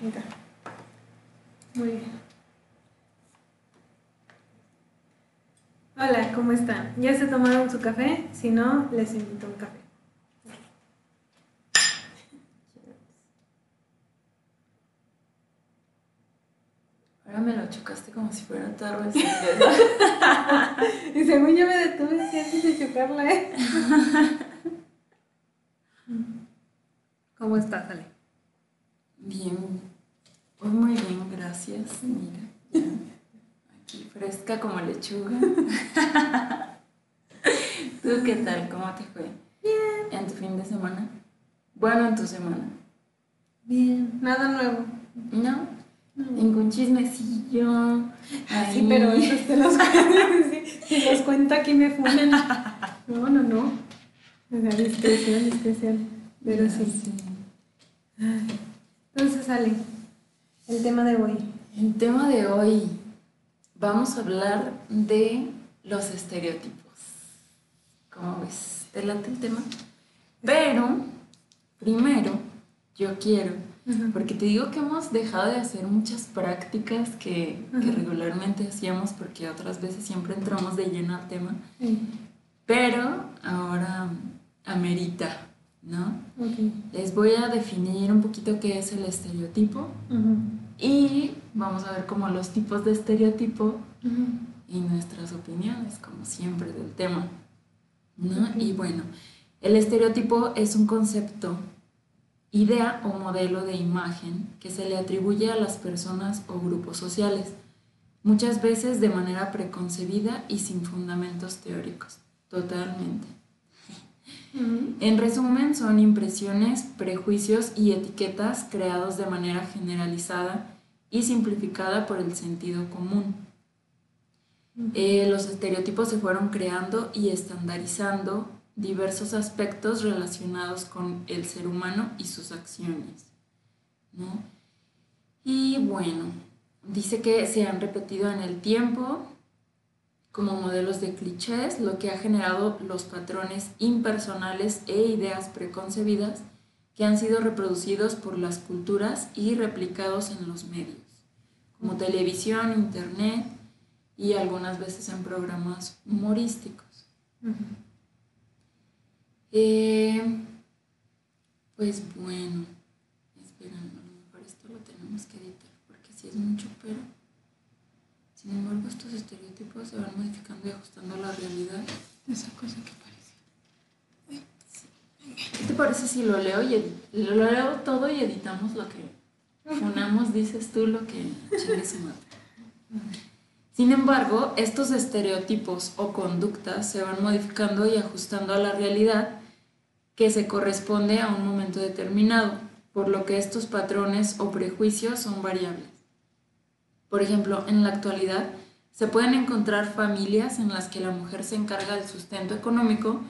Mira. Muy bien. Hola, ¿cómo están? ¿Ya se tomaron su café? Si no, les invito un café. Ahora me lo chocaste como si fuera tarde. y según yo me detuve antes de chocarla, ¿eh? ¿Cómo estás, Ale? Bien, pues muy bien, gracias. Mira, aquí fresca como lechuga. ¿Tú qué tal? ¿Cómo te fue? Bien. ¿En tu fin de semana? Bueno, en tu semana. Bien. Nada nuevo. ¿No? Ningún chismecillo. Ah, sí, pero esos te los Si los cuento aquí me funen. No, no, no. Sea, discreción, discreción. Pero sí. sí. Entonces, Ale, el tema de hoy. El tema de hoy. Vamos a hablar de los estereotipos. ¿Cómo ves? ¿Te late el tema? Pero, primero, yo quiero porque te digo que hemos dejado de hacer muchas prácticas que, regularmente hacíamos porque otras veces siempre entramos de lleno al tema. Pero ahora amerita, ¿no? Les voy a definir un poquito qué es el estereotipo y vamos a ver como los tipos de estereotipo y nuestras opiniones, como siempre, del tema. ¿no? Y bueno, el estereotipo es un concepto idea o modelo de imagen que se le atribuye a las personas o grupos sociales, muchas veces de manera preconcebida y sin fundamentos teóricos, totalmente. En resumen, son impresiones, prejuicios y etiquetas creados de manera generalizada y simplificada por el sentido común. Eh, los estereotipos se fueron creando y estandarizando diversos aspectos relacionados con el ser humano y sus acciones. ¿no? Y bueno, dice que se han repetido en el tiempo como modelos de clichés, lo que ha generado los patrones impersonales e ideas preconcebidas que han sido reproducidos por las culturas y replicados en los medios, como televisión, internet y algunas veces en programas humorísticos. Eh, pues bueno, espera, a lo mejor esto lo tenemos que editar porque sí es mucho, pero sin embargo estos estereotipos se van modificando y ajustando a la realidad. Esa cosa que parece. ¿Qué te parece si lo leo y lo leo todo y editamos lo que unamos, dices tú, lo que chingue se mata? Sin embargo, estos estereotipos o conductas se van modificando y ajustando a la realidad que se corresponde a un momento determinado, por lo que estos patrones o prejuicios son variables. Por ejemplo, en la actualidad se pueden encontrar familias en las que la mujer se encarga del sustento económico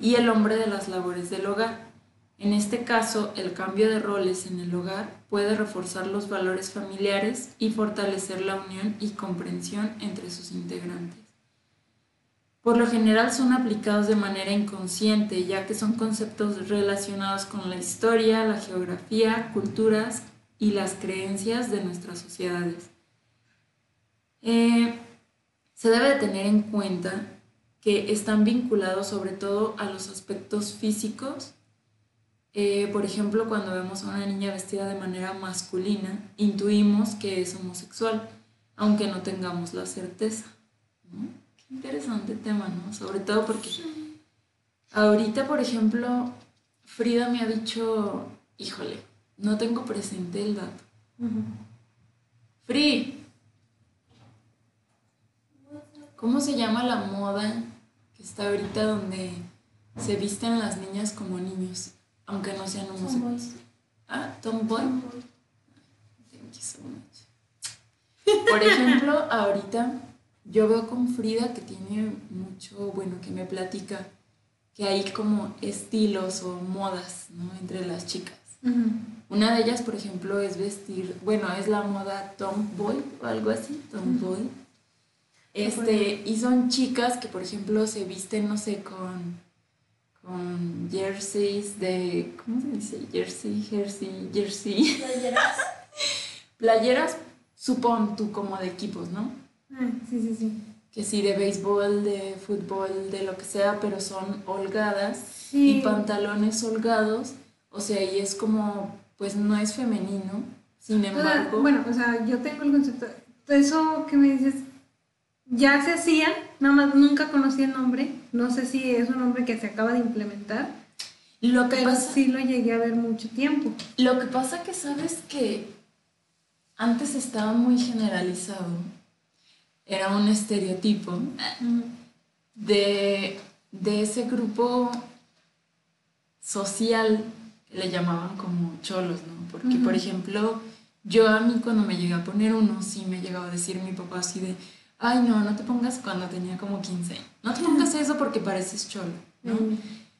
y el hombre de las labores del hogar. En este caso, el cambio de roles en el hogar puede reforzar los valores familiares y fortalecer la unión y comprensión entre sus integrantes. Por lo general son aplicados de manera inconsciente, ya que son conceptos relacionados con la historia, la geografía, culturas y las creencias de nuestras sociedades. Eh, se debe de tener en cuenta que están vinculados sobre todo a los aspectos físicos. Eh, por ejemplo, cuando vemos a una niña vestida de manera masculina, intuimos que es homosexual, aunque no tengamos la certeza interesante tema, ¿no? Sobre todo porque ahorita, por ejemplo, Frida me ha dicho, híjole, no tengo presente el dato. Free, ¿cómo se llama la moda que está ahorita donde se visten las niñas como niños, aunque no sean homosexuales? Ah, tomboy. Thank you so much. Por ejemplo, ahorita yo veo con Frida que tiene mucho, bueno, que me platica que hay como estilos o modas, ¿no? Entre las chicas. Una de ellas, por ejemplo, es vestir, bueno, es la moda tomboy o algo así, tomboy. Este, y son chicas que, por ejemplo, se visten, no sé, con, con jerseys de, ¿cómo se dice? Jersey, jersey, jersey. playeras, supón tú como de equipos, ¿no? Ah, sí, sí, sí. Que sí, de béisbol, de fútbol, de lo que sea, pero son holgadas Sí. y pantalones holgados. O sea, y es como, pues no es femenino. Sin O sea, embargo, bueno, o sea, yo tengo el concepto. Eso que me dices, ya se hacía, nada más nunca conocí el nombre. No sé si es un nombre que se acaba de implementar, lo que pero pasa sí lo llegué a ver mucho tiempo. Lo que pasa que sabes que antes estaba muy generalizado. Era un estereotipo de, de ese grupo social que le llamaban como cholos, ¿no? Porque, por ejemplo, yo a mí cuando me llegué a poner uno, sí me llegaba a decir mi papá así de, ay no, no te pongas cuando tenía como 15 años. No te pongas eso porque pareces cholo, ¿no? Mm.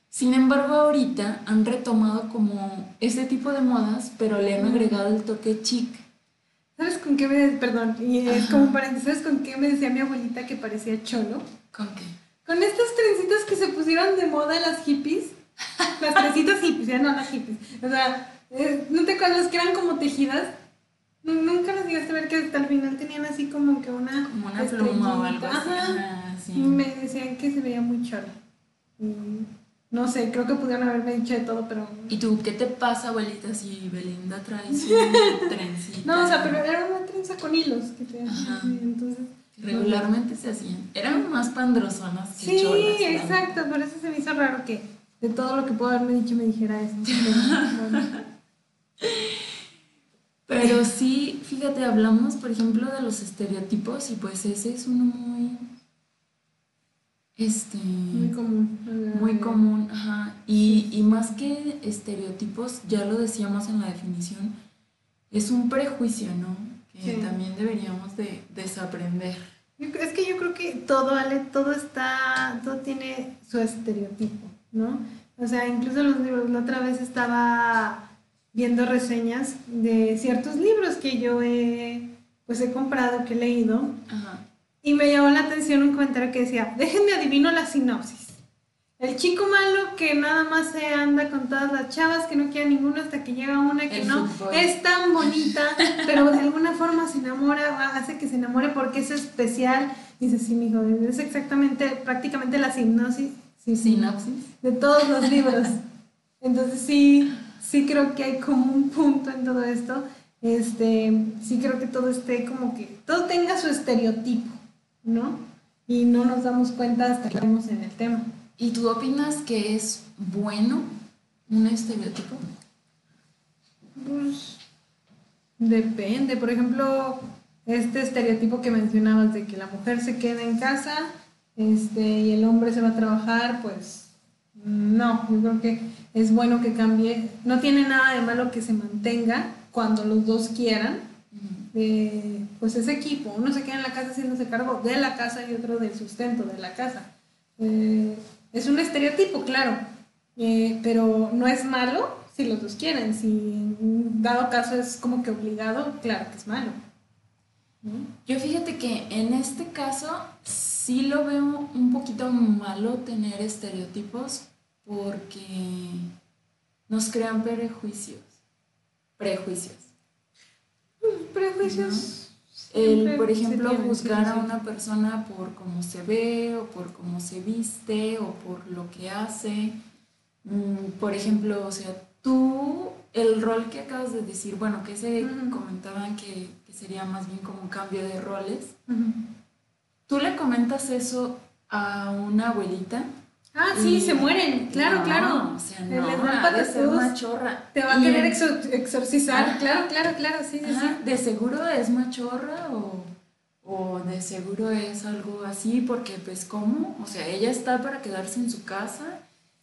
Sin embargo, ahorita han retomado como ese tipo de modas, pero le han agregado el toque chic. ¿Sabes con qué me perdón, y es Ajá. como paréntesis, ¿sabes con qué me decía mi abuelita que parecía cholo? ¿Con qué? Con estas trencitas que se pusieron de moda las hippies. Las trencitas hippies, ya no las hippies. O sea, eh, ¿no te acuerdas que eran como tejidas? Nu- Nunca las llegaste a ver que hasta el final tenían así como que una. Como una pluma o algo así. Ajá. Sí. Me decían que se veía muy cholo. Y no sé, creo que pudieron haberme dicho de todo, pero. ¿Y tú qué te pasa, abuelita, si Belinda trae su trencita? No, o sea, pero era una trenza con hilos que te Ajá. entonces. Regularmente se hacían. Eran más pandrosonas que Sí, cholas. exacto, por eso se me hizo raro que de todo lo que puedo haberme dicho me dijera eso. Pero, sí, fíjate, hablamos, por ejemplo, de los estereotipos y pues ese es uno muy... Este... Muy común. Muy común, ajá. Y, y más que estereotipos, ya lo decíamos en la definición, es un prejuicio, ¿no? Que Sí. también deberíamos de desaprender. Es que yo creo que todo, Ale, todo está, todo tiene su estereotipo, ¿no? O sea, incluso los libros, la otra vez estaba viendo reseñas de ciertos libros que yo he, pues he comprado, que he leído, Ajá. y me llamó la atención un comentario que decía, déjenme adivino la sinopsis. El chico malo que nada más se anda con todas las chavas, que no quiere ninguna hasta que llega una que El no fútbol. es tan bonita, pero de alguna forma se enamora, hace que se enamore porque es especial. Dice, sí, mijo, es exactamente, prácticamente la sinopsis, sí, Sinopsis. de todos los libros. Entonces sí, sí creo que hay como un punto en todo esto. Este, sí creo que todo esté como que, todo tenga su estereotipo, ¿no? Y no nos damos cuenta hasta que estamos en el tema. ¿Y tú opinas que es bueno un estereotipo? Pues depende. Por ejemplo, este estereotipo que mencionabas de que la mujer se queda en casa este, y el hombre se va a trabajar, pues no, yo creo que es bueno que cambie. No tiene nada de malo que se mantenga cuando los dos quieran. eh, pues ese equipo, uno se queda en la casa haciéndose cargo de la casa y otro del sustento de la casa. Eh, es un estereotipo, claro, eh, pero no es malo si los dos quieren. Si en dado caso es como que obligado, claro que es malo. Yo fíjate que en este caso sí lo veo un poquito malo tener estereotipos porque nos crean prejuicios. Prejuicios. Prejuicios. El, por ejemplo, juzgar a una persona por cómo se ve o por cómo se viste o por lo que hace. Mm, Por ejemplo, o sea, tú, el rol que acabas de decir, bueno, que se Ujú. comentaban que, que sería más bien como un cambio de roles. ¿Tú le comentas eso a una abuelita? Ah, sí, Y- se mueren, claro, No, claro. O sea, no, de ser machorra. Te va a querer exor- exorcizar, claro, claro, claro, sí, sí, sí. de seguro es machorra o, o de seguro es algo así, porque pues cómo, o sea, ella está para quedarse en su casa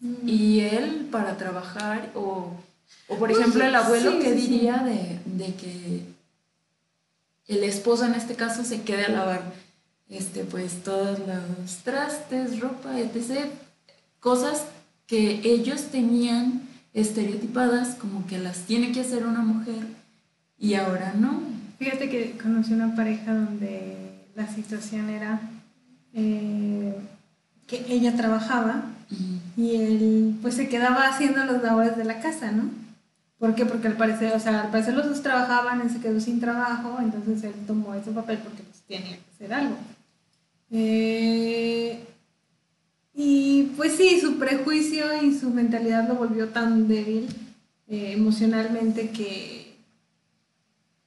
Mm. y él para trabajar o, o por Pues, ejemplo el abuelo sí, que sí. diría de, de que el esposo en este caso se quede a lavar este pues todos los trastes, ropa, etc. Cosas que ellos tenían estereotipadas como que las tiene que hacer una mujer y ahora no. Fíjate que conocí una pareja donde la situación era eh, que ella trabajaba y él pues se quedaba haciendo los labores de la casa, ¿no? ¿Por qué? Porque al parecer, o sea, al parecer los dos trabajaban, él se quedó sin trabajo, entonces él tomó ese papel porque pues tenía que hacer algo. Eh, y pues sí, su prejuicio y su mentalidad lo volvió tan débil eh, emocionalmente que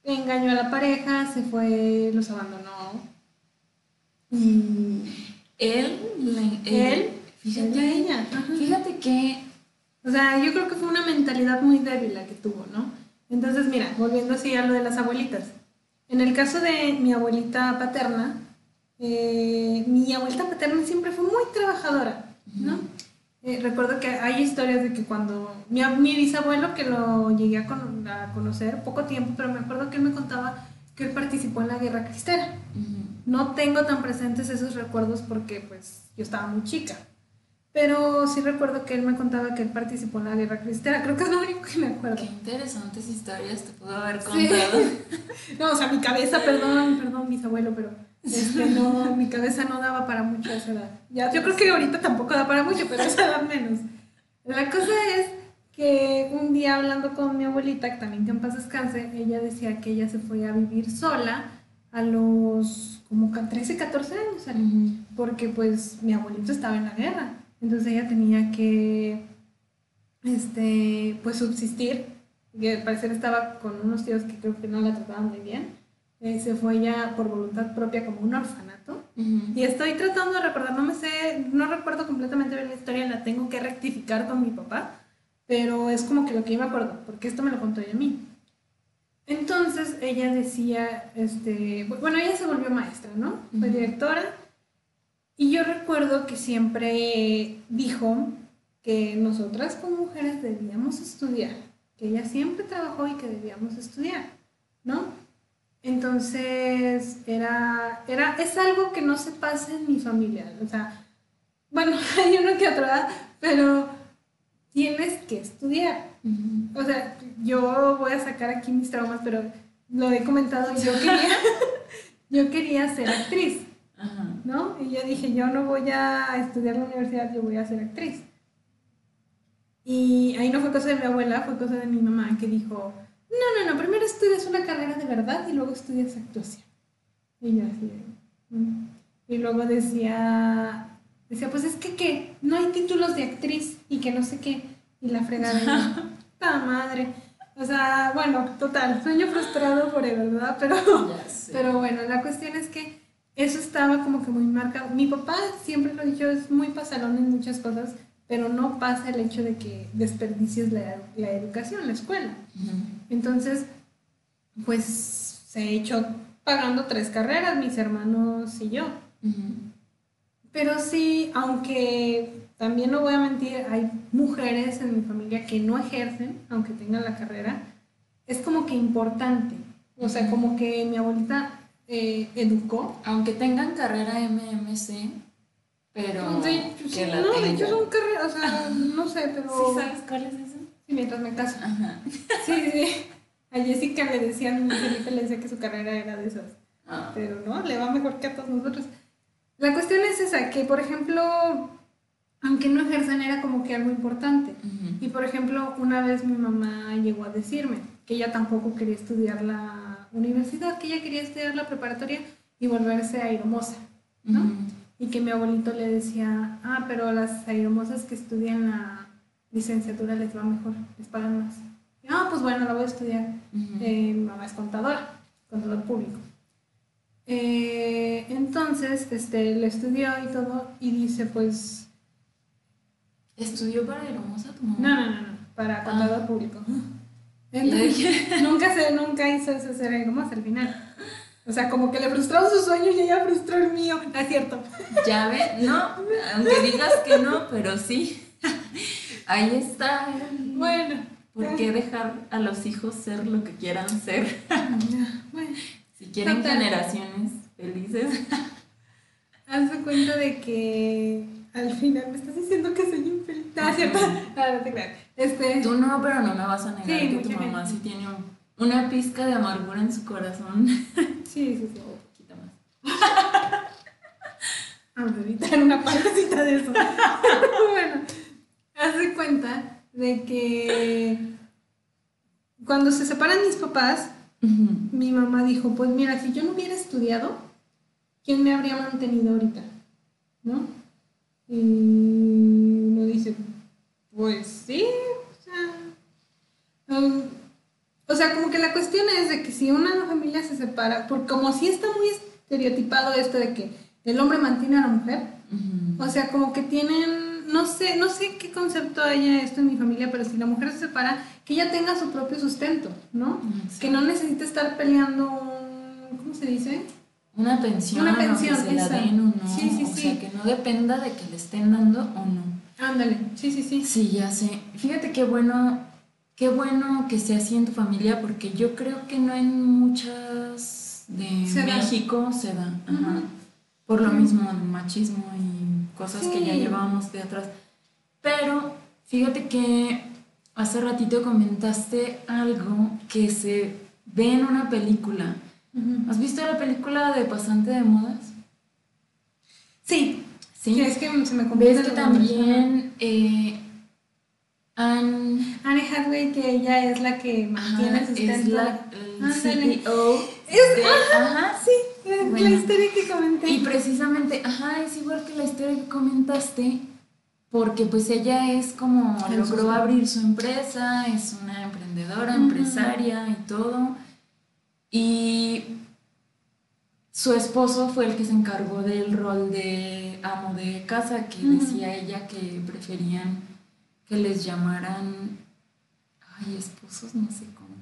engañó a la pareja, se fue, los abandonó. Y él, él, fíjate, ella, fíjate que, o sea, yo creo que fue una mentalidad muy débil la que tuvo, ¿no? Entonces, mira, volviendo así a lo de las abuelitas. En el caso de mi abuelita paterna, eh, mi abuelita paterna siempre fue muy trabajadora, ¿no? Eh, recuerdo que hay historias de que cuando mi, mi bisabuelo, que lo llegué a, conocer poco tiempo, pero me acuerdo que él me contaba que él participó en la guerra cristera. No tengo tan presentes esos recuerdos porque pues yo estaba muy chica. Pero sí recuerdo que él me contaba que él participó en la guerra cristera. Creo que es lo único que me acuerdo. Qué interesantes historias te puedo haber contado. no, o sea, mi cabeza, perdón, perdón, bisabuelo, pero este, no, mi cabeza no daba para mucho a esa edad. Ya, yo creo que ahorita tampoco da para mucho, pero a esa edad menos. La cosa es que un día hablando con mi abuelita, que también que en paz descanse, ella decía que ella se fue a vivir sola a los como 13, 14 años, porque pues mi abuelito estaba en la guerra, entonces ella tenía que, este, pues subsistir, que al parecer estaba con unos tíos que creo que no la trataban muy bien, se fue ya por voluntad propia como un orfanato. Y estoy tratando de recordar, no me sé, no recuerdo completamente bien la historia, la tengo que rectificar con mi papá, pero es como que lo que yo me acuerdo, porque esto me lo contó ella a mí. Entonces ella decía, este, bueno, ella se volvió maestra, ¿no? Fue directora. Y yo recuerdo que siempre dijo que nosotras como mujeres debíamos estudiar, que ella siempre trabajó y que debíamos estudiar, ¿no? Entonces, era, era, es algo que no se pasa en mi familia. O sea, bueno, hay uno que otro, pero tienes que estudiar. O sea, yo voy a sacar aquí mis traumas, pero lo he comentado, yo quería, yo quería ser actriz, ¿no? Y yo dije, yo no voy a estudiar la universidad, yo voy a ser actriz. Y ahí no fue cosa de mi abuela, fue cosa de mi mamá que dijo, no, no, no, primero estudias una carrera de verdad y luego estudias actuación. Y yo así, mm". y luego decía, decía, pues es que ¿qué? No hay títulos de actriz y que no sé qué. Y la fregada, ¡ta madre! O sea, bueno, total, sueño frustrado por él, ¿verdad? Pero, pero bueno, la cuestión es que eso estaba como que muy marcado. Mi papá siempre lo dicho, es muy pasalón en muchas cosas, pero no pasa el hecho de que desperdicies la, la educación, la escuela. Entonces, pues se ha hecho pagando tres carreras, mis hermanos y yo. Pero sí, aunque también no voy a mentir, hay mujeres en mi familia que no ejercen, aunque tengan la carrera. Es como que importante. O sea, como que mi abuelita eh, educó. Aunque tengan carrera MMC, pero. De, que la no, de hecho son carreras, o sea, no sé, pero. ¿Sí sabes cuál es eso? Sí, mientras me caso. Ajá. Sí, sí. A Jessica le decían, Felipe le decía que su carrera era de esas. Ah. Pero no, le va mejor que a todos nosotros. La cuestión es esa, que por ejemplo, aunque no ejerzan, era como que algo importante. Y por ejemplo, una vez mi mamá llegó a decirme que ella tampoco quería estudiar la universidad, que ella quería estudiar la preparatoria y volverse aeromoza, ¿no? Y que mi abuelito le decía, ah, pero las aeromosas que estudian la licenciatura les va mejor, les pagan más. ah, pues bueno, la voy a estudiar. Eh, mi mamá es contadora, contador público. Eh, entonces, este, le estudió y todo, y dice, pues... ¿Estudió para aeromosa tu mamá? No, no, no, no, para contador ah. público. Entonces, nunca, se, nunca hizo eso ser aeromosa al final. O sea, como que le frustraron sus sueños y ella frustró el mío. No es cierto. Ya ve, no, aunque digas que no, pero sí. Ahí está. Bueno. ¿Por qué dejar a los hijos ser lo que quieran ser? Bueno, si quieren generaciones felices. Hazte cuenta de que al final me estás diciendo que soy infeliz. Ah, cierto. Ah, no te creas. Este... Tú no, pero no me vas a negar que tu mamá sí tiene una pizca de amargura en su corazón. Sí, sí, sí. Un poquito más. Vamos a evitar una partecita de eso. bueno, haz de cuenta de que cuando se separan mis papás, mi mamá dijo, pues mira, si yo no hubiera estudiado, ¿quién me habría mantenido ahorita? ¿No? Y uno dice, pues sí, o sea, um, o sea, como que la cuestión es de que si una familia se separa, porque como si está muy estereotipado esto de que el hombre mantiene a la mujer, o sea, como que tienen, no sé, no sé qué concepto haya esto en mi familia, pero si la mujer se separa, que ella tenga su propio sustento, ¿no? Que no necesite estar peleando, ¿cómo se dice? Una pensión, Una pensión, o que se la den o no. Sí, sí, o sí. sea, que no dependa de que le estén dando o no. Ándale, sí, sí, sí. Sí, ya sé. Fíjate qué bueno, qué bueno que sea así en tu familia, porque yo creo que no en muchas de Se da. México se da. Ajá. Por lo mismo, el machismo y cosas que ya llevábamos de atrás. Pero fíjate que hace ratito comentaste algo que se ve en una película. ¿Has visto la película de Pasante de Modas? Sí, Sí. es que se me Ves que también eh, Anne. Anne Hathaway, que ella es la que mantiene el es sustento. la el. CEO Es- de- ajá, Sí, la, historia que comenté. Y precisamente, ajá, es igual que la historia que comentaste, porque pues ella es como El logró sustento. abrir su empresa, es una emprendedora, empresaria y todo. Y su esposo fue el que se encargó del rol de amo de casa, que decía ella que preferían que les llamaran, ay, esposos, no sé cómo.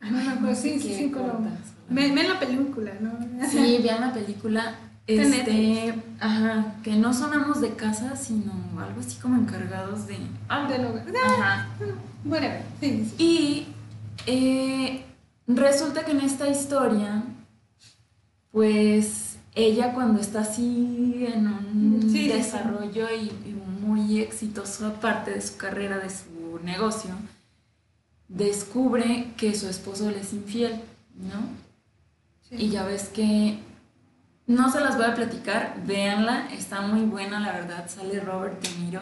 Ah, no no sé sí, sí, sí, como... cortas. Ven, ven la película, ¿no? Sí, vean la película. De Este, ajá, que no son amos de casa, sino algo así como encargados de algo. Del hogar. Ajá. Bueno, sí, sí. Y eh, resulta que en esta historia, pues ella cuando está así en un sí. desarrollo y, y muy exitoso aparte de su carrera, de su negocio, descubre que su esposo le es infiel, ¿no? sí. Y ya ves que no se las voy a platicar, véanla, está muy buena, la verdad, sale Robert De Niro.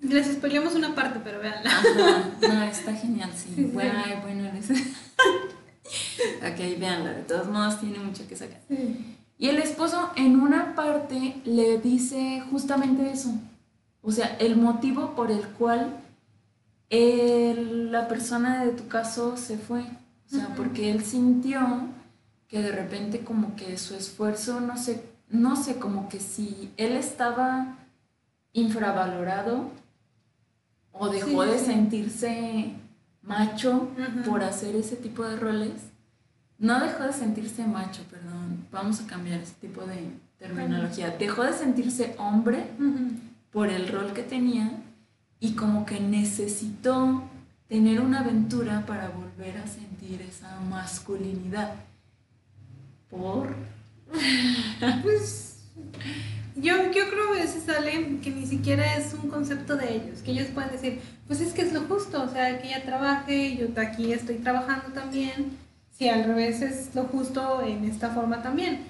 Les spoilamos una parte, pero véanla. Ajá, no, está genial, sí. Sí, sí. Bueno, ay, bueno, ok, véanla, de todos modos tiene mucho que sacar. Sí. Y el esposo en una parte le dice justamente eso. O sea, el motivo por el cual el- la persona de tu caso se fue. O sea, porque él sintió que de repente como que su esfuerzo, no sé, no sé, como que si él estaba infravalorado o dejó Sí, de sí. sentirse macho por hacer ese tipo de roles. No dejó de sentirse macho, perdón. Vamos a cambiar ese tipo de terminología. Dejó de sentirse hombre por el rol que tenía y como que necesitó tener una aventura para volver a sentir esa masculinidad. Por... Pues yo, yo creo que a veces sale que ni siquiera es un concepto de ellos, que ellos pueden decir, pues es que es lo justo, o sea, que ella trabaje, yo aquí estoy trabajando también, si al revés es lo justo en esta forma también,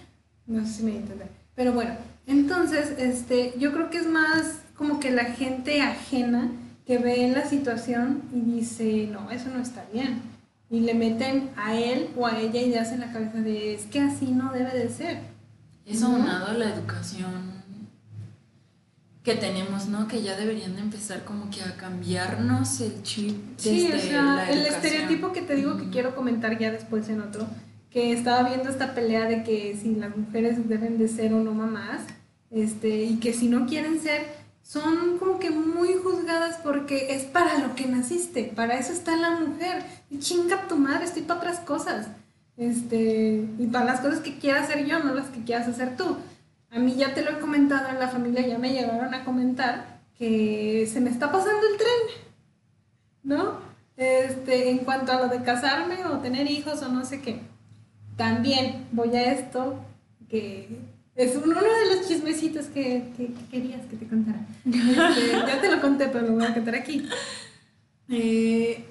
no sé si me entienden, pero bueno, entonces este, yo creo que es más como que la gente ajena que ve la situación y dice, no, eso no está bien. Y le meten a él o a ella ideas en la cabeza de, es que así no debe de ser. Eso Ujú. aunado a la educación que tenemos, ¿no? Que ya deberían de empezar como que a cambiarnos el chip Sí, o sea, el estereotipo que te digo que quiero comentar ya después en otro, que estaba viendo esta pelea de que si las mujeres deben de ser o no mamás, este, y que si no quieren ser, son como que muy juzgadas porque es para lo que naciste, para eso está la mujer, y chinga tu madre, estoy para otras cosas, este, y para las cosas que quiera hacer yo, no las que quieras hacer tú. A mí ya te lo he comentado en la familia, ya me llegaron a comentar que se me está pasando el tren. ¿no? Este, en cuanto a lo de casarme o tener hijos o no sé qué. También voy a esto, que es un- uno de los chismecitos que, que- que querías que te contara. Este, ya te lo conté, pero lo voy a contar aquí. Eh,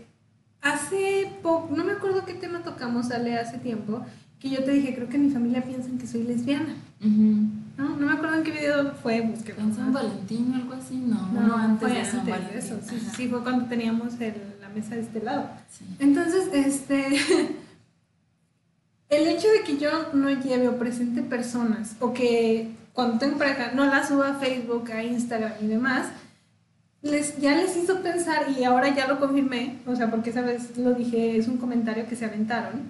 hace poco, no me acuerdo qué tema tocamos, Ale, hace tiempo, que yo te dije, creo que mi familia piensa que soy lesbiana. ¿no? No me acuerdo en qué video fue, busqué. ¿Fue en San Valentín o algo así? No, No, uno antes fue de San antes de Valentín. eso. Sí, sí, Ajá. sí, fue cuando teníamos el, la mesa de este lado. Entonces, este, el hecho de que yo no lleve o presente personas o que cuando tengo pareja no las suba a Facebook, a Instagram y demás, les, ya les hizo pensar y ahora ya lo confirmé, o sea, porque esa vez lo dije, es un comentario que se aventaron.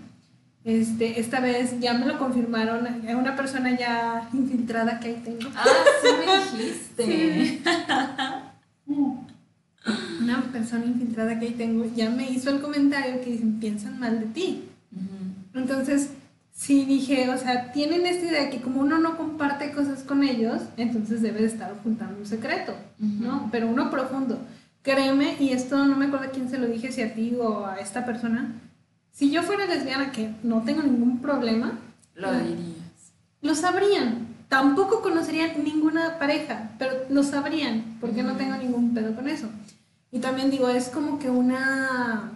Este, esta vez ya me lo confirmaron, una persona ya infiltrada que ahí tengo. Ah, sí me dijiste. Una persona infiltrada que ahí tengo ya me hizo el comentario que dicen, piensan mal de ti. Entonces, sí dije, o sea, tienen esta idea de que como uno no comparte cosas con ellos, entonces debe de estar ocultando un secreto, ¿no? Pero uno profundo. Créeme, y esto no me acuerdo quién se lo dije, si a ti o a esta persona, si yo fuera lesbiana, que no tengo ningún problema, lo dirías. Lo sabrían. Tampoco conocerían ninguna pareja, pero lo sabrían, porque no tengo ningún pedo con eso. Y también digo, es como que una...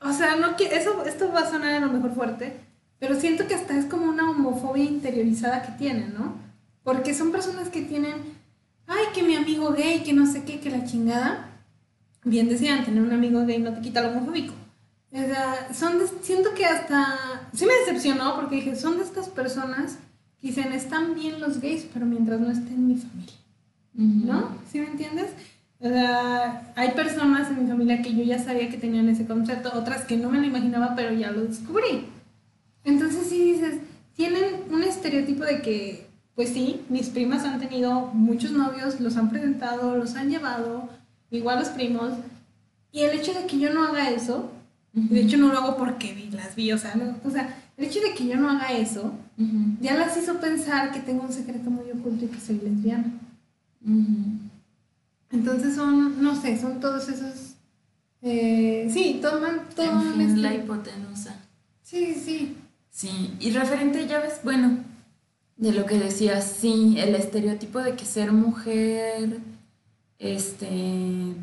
O sea, no que eso esto va a sonar a lo mejor fuerte, pero siento que hasta es como una homofobia interiorizada que tienen, ¿no? Porque son personas que tienen, ay, que mi amigo gay, que no sé qué, que la chingada. Bien decían, tener un amigo gay no te quita lo homofóbico. O sea, son siento que hasta, sí me decepcionó porque dije, son de estas personas que dicen, están bien los gays, pero mientras no estén en mi familia. ¿No? ¿Sí me entiendes? O sea, hay personas en mi familia que yo ya sabía que tenían ese concepto, otras que no me lo imaginaba, pero ya lo descubrí. Entonces sí dices, tienen un estereotipo de que, pues sí, mis primas han tenido muchos novios, los han presentado, los han llevado, igual los primos, y el hecho de que yo no haga eso, de hecho no lo hago porque vi, las vi, o sea, o sea, el hecho de que yo no haga eso, ya las hizo pensar que tengo un secreto muy oculto y que soy lesbiana. Entonces son, no sé, son todos esos... Eh, sí, toman todo... En la hipotenusa. Sí, sí. Sí, y referente, ya ves, bueno, de lo que decías, sí, el estereotipo de que ser mujer, este,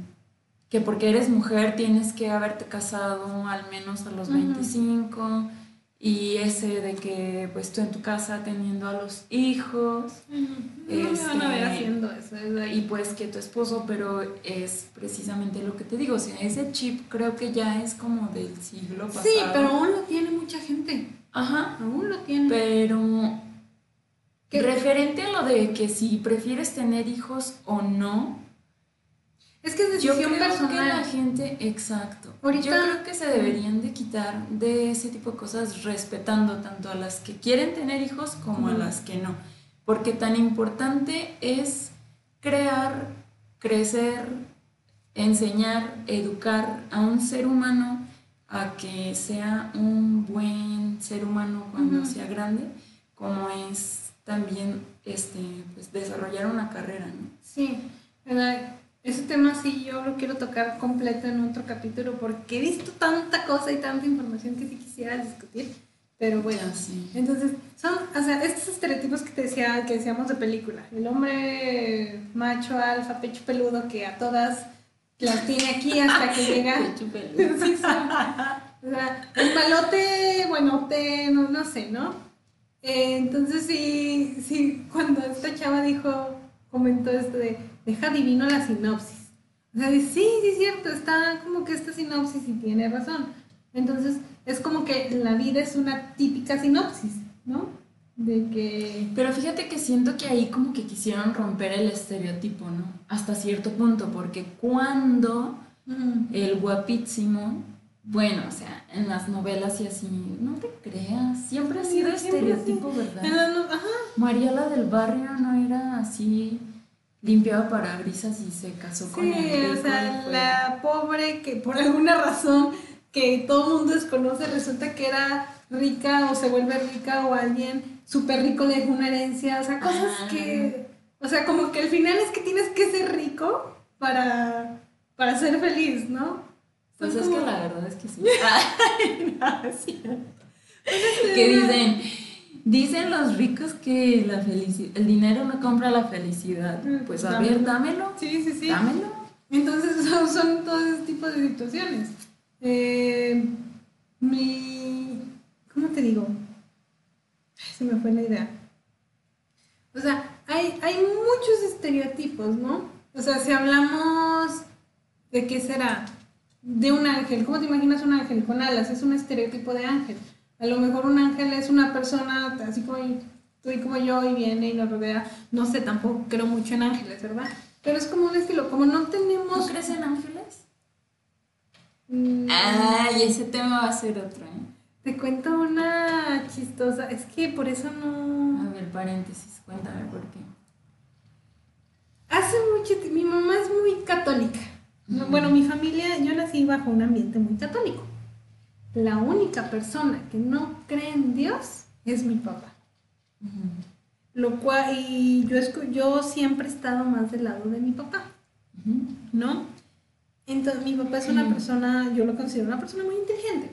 que porque eres mujer tienes que haberte casado al menos a los 25 y ese de que pues tú en tu casa teniendo a los hijos este, haciendo eso y pues que tu esposo pero es precisamente lo que te digo o sea ese chip creo que ya es como del siglo pasado sí pero aún lo tiene mucha gente Ajá. Aún lo tiene. Pero referente a lo de que si prefieres tener hijos o no. Es que es decisión yo creo personal. que la gente, exacto. Yo creo que se deberían de quitar de ese tipo de cosas respetando tanto a las que quieren tener hijos como a las que no. Porque tan importante es crear, crecer, enseñar, educar a un ser humano a que sea un buen ser humano cuando sea grande, como es también este, pues, desarrollar una carrera, ¿no? Sí, ¿verdad? Ese tema sí yo lo quiero tocar completo en otro capítulo porque he visto tanta cosa y tanta información que sí quisiera discutir. Pero bueno, sí. entonces son, o sea, estos estereotipos que te decía, que decíamos de película. El hombre macho, alfa, pecho peludo, que a todas las tiene aquí hasta que llega. sí, o sea, el palote, bueno, te, no, no sé, ¿no? Eh, entonces sí, sí, cuando esta chava dijo, comentó esto de, deja divino la sinopsis. O sea, dice, sí, sí es cierto, está como que esta sinopsis y tiene razón. Entonces, es como que la vida es una típica sinopsis, ¿no? De que... Pero fíjate que siento que ahí como que quisieron romper el estereotipo, ¿no? Hasta cierto punto, porque cuando el guapísimo, bueno, o sea, en las novelas y así, no te creas, siempre ha sido estereotipo, ¿verdad? María la del barrio no era así limpiaba parabrisas y se casó con él. Sí, o sea, la pobre que por alguna razón que todo el mundo desconoce resulta que era rica o se vuelve rica o alguien súper rico le dejó una herencia, o sea, cosas que, o sea, como que al final es que tienes que ser rico para, para ser feliz, ¿no? Pues es que la verdad es que sí. no, es cierto. que dicen, dicen los ricos que la el dinero no compra la felicidad. Mm, pues a ver, dámelo. Sí, sí, sí. Dámelo. Entonces son, son todo ese tipo de situaciones. Eh, mi, ¿cómo te digo? se me fue la idea. O sea, hay, hay muchos estereotipos, ¿no? O sea, si hablamos de qué será, de un ángel. ¿Cómo te imaginas un ángel con alas? Es un estereotipo de ángel. A lo mejor un ángel es una persona así como tú y como yo y viene y nos rodea. No sé, tampoco creo mucho en ángeles, ¿verdad? Pero es como un estilo, como no tenemos... ¿No crees en ángeles? Mm, Ay, ese tema va a ser otro, ¿eh? Te cuento una chistosa. Es que por eso no... A ver, paréntesis, cuéntame por qué. Hace mucho tiempo, mi mamá es muy católica. No, Bueno, mi familia, yo nací bajo un ambiente muy católico. La única persona que no cree en Dios es mi papá. Lo cual, y yo, yo siempre he estado más del lado de mi papá, ¿no? Entonces, mi papá es una persona, yo lo considero una persona muy inteligente.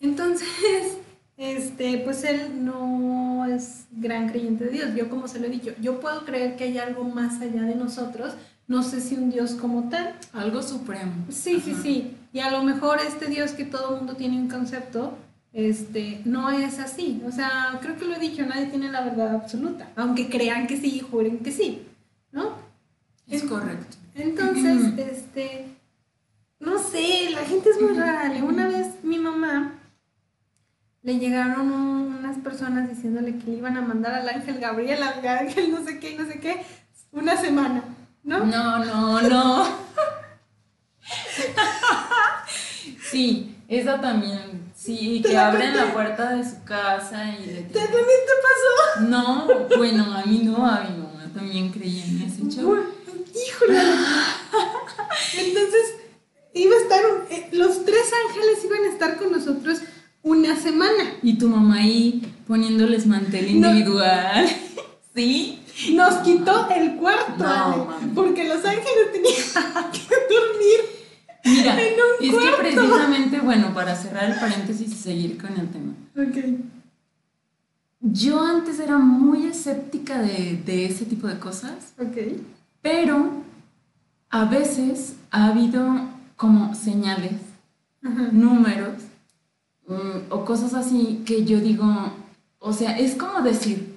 Entonces, este, pues él no es gran creyente de Dios. Yo, como se lo he dicho, yo puedo creer que hay algo más allá de nosotros. No sé si un Dios como tal, Algo supremo. Sí, sí, sí. Y a lo mejor este Dios que todo mundo tiene un concepto, este, no es así. O sea, creo que lo he dicho, nadie tiene la verdad absoluta. Aunque crean que sí y juren que sí, ¿no? Es correcto. Entonces, este, no sé, la gente es muy rara. Una vez mi mamá le llegaron un- unas personas diciéndole que le iban a mandar al ángel Gabriel, al ángel no sé qué, no sé qué, una semana, ¿no? No, no, no. Sí, esa también. Sí, ¿Te que abren la puerta de su casa y le ¿Te también te pasó? No, bueno, a mí no, a mi mamá también creía en ese show. Híjole. Entonces, iba a estar, eh, los tres ángeles iban a estar con nosotros una semana. Y tu mamá ahí poniéndoles mantel No. individual. ¿Sí? Nos quitó el cuarto, No, porque los ángeles tenían que dormir. Mira, es cuarto. que precisamente, bueno, para cerrar el paréntesis y seguir con el tema. Ok. Yo antes era muy escéptica de, de ese tipo de cosas, Ok. pero a veces ha habido como señales, Ajá. números mm, o cosas así que yo digo, o sea, es como decir,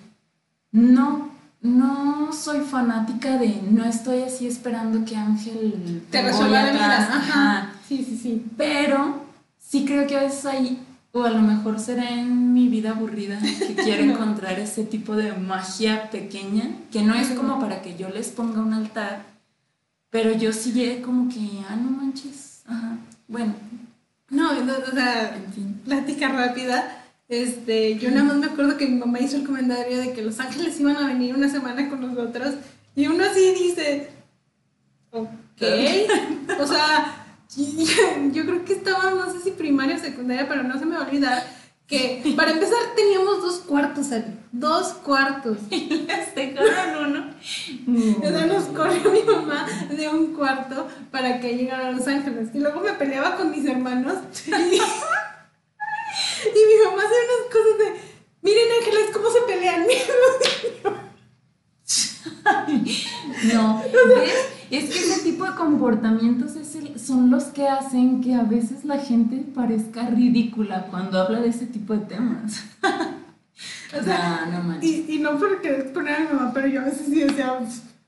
no, no soy fanática de, no estoy así esperando que Ángel Te resuelva la vida. Ajá. Sí, sí, sí. Pero sí creo que a veces hay, o a lo mejor será en mi vida aburrida, que quiero encontrar ese tipo de magia pequeña, que no es como para que yo les ponga un altar, pero yo sí como que, ah, no manches, ajá, bueno, No, no, o sea, en fin. plática rápida. Este, yo nada más me acuerdo que mi mamá hizo el comentario de que los ángeles iban a venir una semana con nosotros y uno así dice, ok, o sea, yo creo que estaba, no sé si primaria o secundaria, pero no se me va a olvidar que para empezar teníamos dos cuartos, Ali, dos cuartos. Les dejaron uno. O sea, nos corrió mi mamá de un cuarto para que llegaran a Los Ángeles. Y luego me peleaba con mis hermanos. Y, y hacía unas cosas de, miren ángeles, cómo se pelean. No, ¿ves? Es que ese tipo de comportamientos es el- son los que hacen que a veces la gente parezca ridícula cuando habla de ese tipo de temas. O sea, no, no manches. y, y no por querer exponer a mi mamá, pero yo a veces sí decía,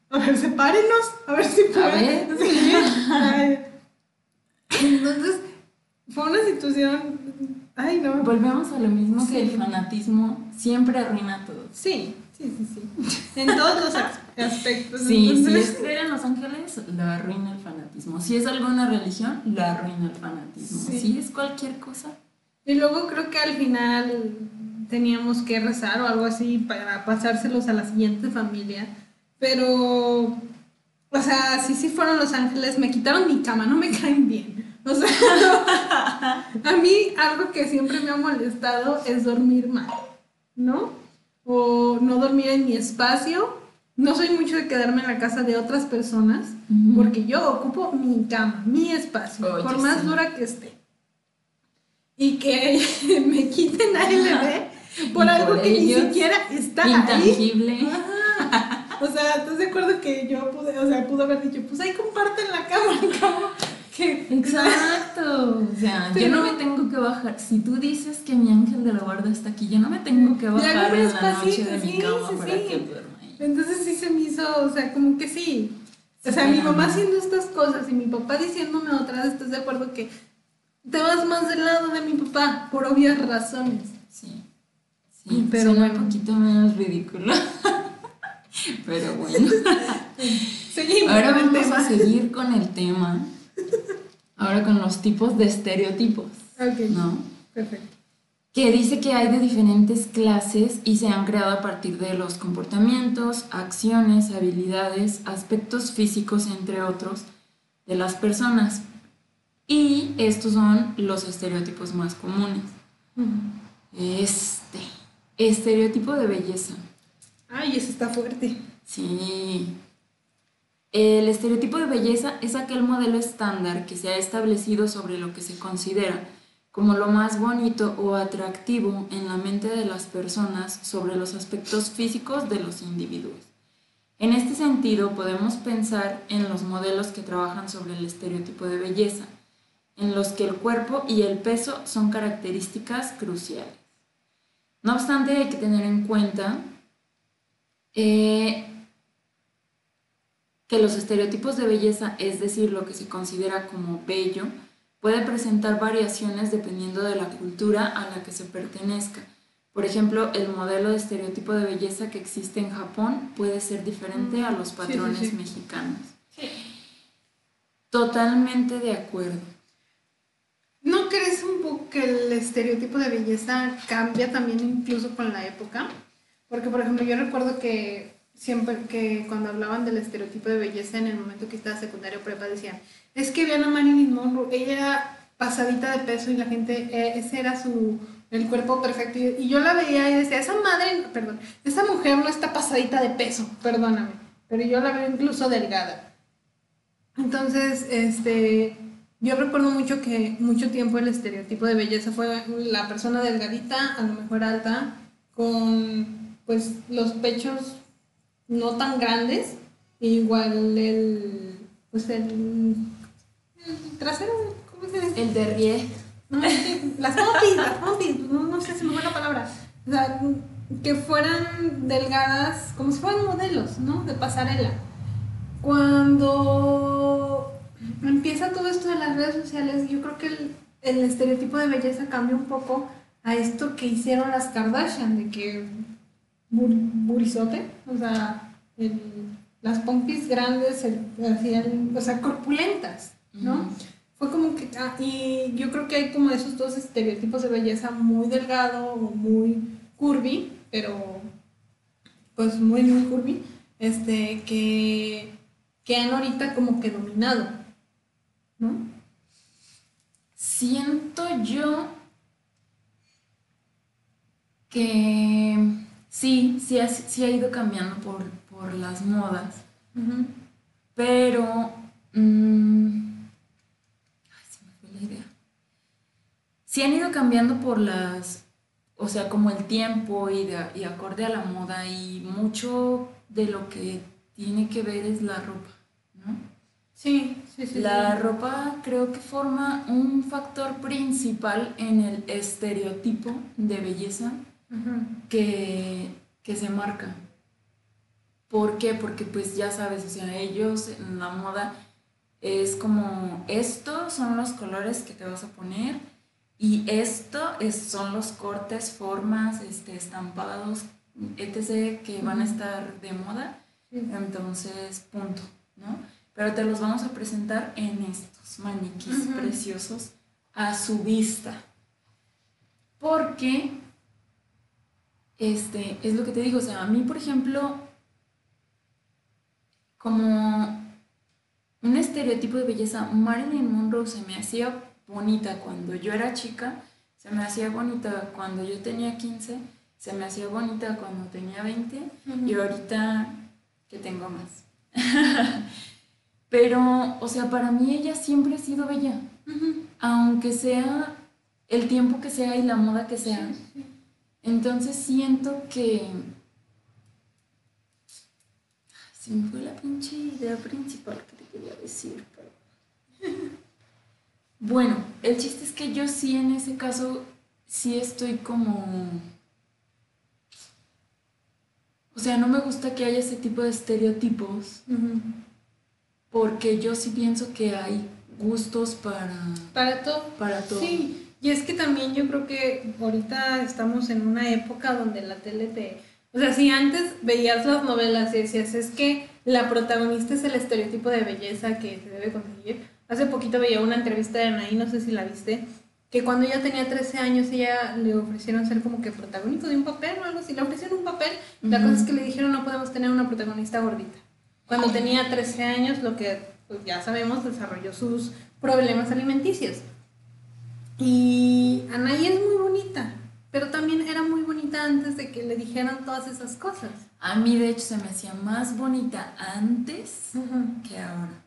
a ver, sepárenos, a ver si pueden. Entonces, fue una situación, ay no. Volvemos a lo mismo que el fanatismo siempre arruina todo. Sí, sí, sí, sí. En todos los as- aspectos. Sí, si es creer en los ángeles, lo arruina el fanatismo. Si es alguna religión, lo arruina el fanatismo. Sí. Si es cualquier cosa. Y luego creo que al final teníamos que rezar o algo así para pasárselos a la siguiente familia. Pero, o sea, sí, sí fueron los ángeles, me quitaron mi cama, no me caen bien. O sea, a mí algo que siempre me ha molestado es dormir mal, ¿no? O no dormir en mi espacio. No soy mucho de quedarme en la casa de otras personas, porque yo ocupo mi cama, mi espacio, Oye, por más sí. dura que esté y que me quiten a LB por Y algo por que ni siquiera está ahí. Intangible. Ajá. O sea, ¿estás de acuerdo que yo pude, o sea, pudo haber dicho, pues ahí comparten la cama, como Exacto. O sea, yo no me tengo que bajar. Si tú dices que mi ángel de la guarda está aquí, yo no me tengo que bajar en la noche de mi cama sí, para sí. que duerma ahí. Entonces sí se me hizo, o sea, como que sí, O sea, mi mamá haciendo estas cosas y mi papá diciéndome otras, ¿estás de acuerdo que te vas más del lado de mi papá por obvias razones? Sí. Sí, pero un poquito menos ridículo. pero bueno. Seguimos. Ahora vamos a seguir con el tema. Ahora con los tipos de estereotipos. Ok. ¿No? Perfecto que dice que hay de diferentes clases y se han creado a partir de los comportamientos, acciones, habilidades, aspectos físicos, entre otros, de las personas. Y estos son los estereotipos más comunes. Este, estereotipo de belleza. Ay, eso está fuerte. Sí. El estereotipo de belleza es aquel modelo estándar que se ha establecido sobre lo que se considera como lo más bonito o atractivo en la mente de las personas sobre los aspectos físicos de los individuos. En este sentido, podemos pensar en los modelos que trabajan sobre el estereotipo de belleza, en los que el cuerpo y el peso son características cruciales. No obstante, hay que tener en cuenta eh, que los estereotipos de belleza, es decir, lo que se considera como bello, Puede presentar variaciones dependiendo de la cultura a la que se pertenezca. Por ejemplo, el modelo de estereotipo de belleza que existe en Japón puede ser diferente a los patrones mexicanos. Totalmente de acuerdo. ¿No crees un poco que el estereotipo de belleza cambia también incluso con la época? Porque, por ejemplo, yo recuerdo que siempre que cuando hablaban del estereotipo de belleza en el momento que estaba secundario prepa decían, es que vean a Marilyn Monroe, ella era pasadita de peso y la gente, eh, ese era su, el cuerpo perfecto. Y, yo la veía y decía, esa madre, perdón, esa mujer no está pasadita de peso, perdóname, pero yo la veo incluso delgada. Entonces, este, yo recuerdo mucho que mucho tiempo el estereotipo de belleza fue la persona delgadita, a lo mejor alta, con pues los pechos no tan grandes, igual el, pues el trasero, ¿cómo se dice? El derrié. No, las pompis, las pompis, no, sé si me fue la palabra. O sea, que fueran delgadas, como si fueran modelos, ¿no? De pasarela. Cuando empieza todo esto de las redes sociales, yo creo que el, el estereotipo de belleza cambia un poco a esto que hicieron las Kardashian, de que burizote, o sea, las pompis grandes, o sea, corpulentas. ¿no? Fue como que, ah, y yo creo que hay como esos dos estereotipos de belleza muy delgado o muy curvy, pero pues muy, muy curvy, este, que, que han ahorita como que dominado, ¿no? Siento yo que sí, sí ha, ha ido cambiando por, las modas, pero mm, sí han ido cambiando por las, o sea, como el tiempo y, y acorde a la moda y mucho de lo que tiene que ver es la ropa, ¿no? Sí, sí, sí. La ropa creo que forma un factor principal en el estereotipo de belleza que, que se marca. ¿Por qué? Porque pues ya sabes, o sea, ellos en la moda es como, estos son los colores que te vas a poner, y esto es, son los cortes, formas, este, estampados, etc. que van a estar de moda. Entonces, punto, ¿no? Pero te los vamos a presentar en estos maniquís preciosos a su vista. Porque, este, es lo que te digo, o sea, a mí, por ejemplo, como un estereotipo de belleza, Marilyn Monroe se me hacía bonita cuando yo era chica, se me hacía bonita cuando yo tenía 15, se me hacía bonita cuando tenía 20 y ahorita que tengo más. Pero, o sea, para mí ella siempre ha sido bella, aunque sea el tiempo que sea y la moda que sea. Entonces siento que... Se me fue la pinche idea principal que te quería decir, pero... Bueno, el chiste es que yo sí en ese caso sí estoy como... O sea, no me gusta que haya ese tipo de estereotipos. Porque yo sí pienso que hay gustos para... Para todo. Para todo. Sí, y es que también yo creo que ahorita estamos en una época donde la tele te... O sea, si antes veías las novelas y decías, es que la protagonista es el estereotipo de belleza que se debe conseguir. Hace poquito veía una entrevista de Anaí, no sé si la viste, que cuando ella tenía 13 años ella le ofrecieron ser como que protagónico de un papel o algo así. Le ofrecieron un papel, la cosa es que le dijeron no podemos tener una protagonista gordita. Cuando tenía 13 años, lo que pues, ya sabemos, desarrolló sus problemas alimenticios. Y Anaí es muy bonita, pero también era muy bonita antes de que le dijeran todas esas cosas. A mí, de hecho, se me hacía más bonita antes que ahora.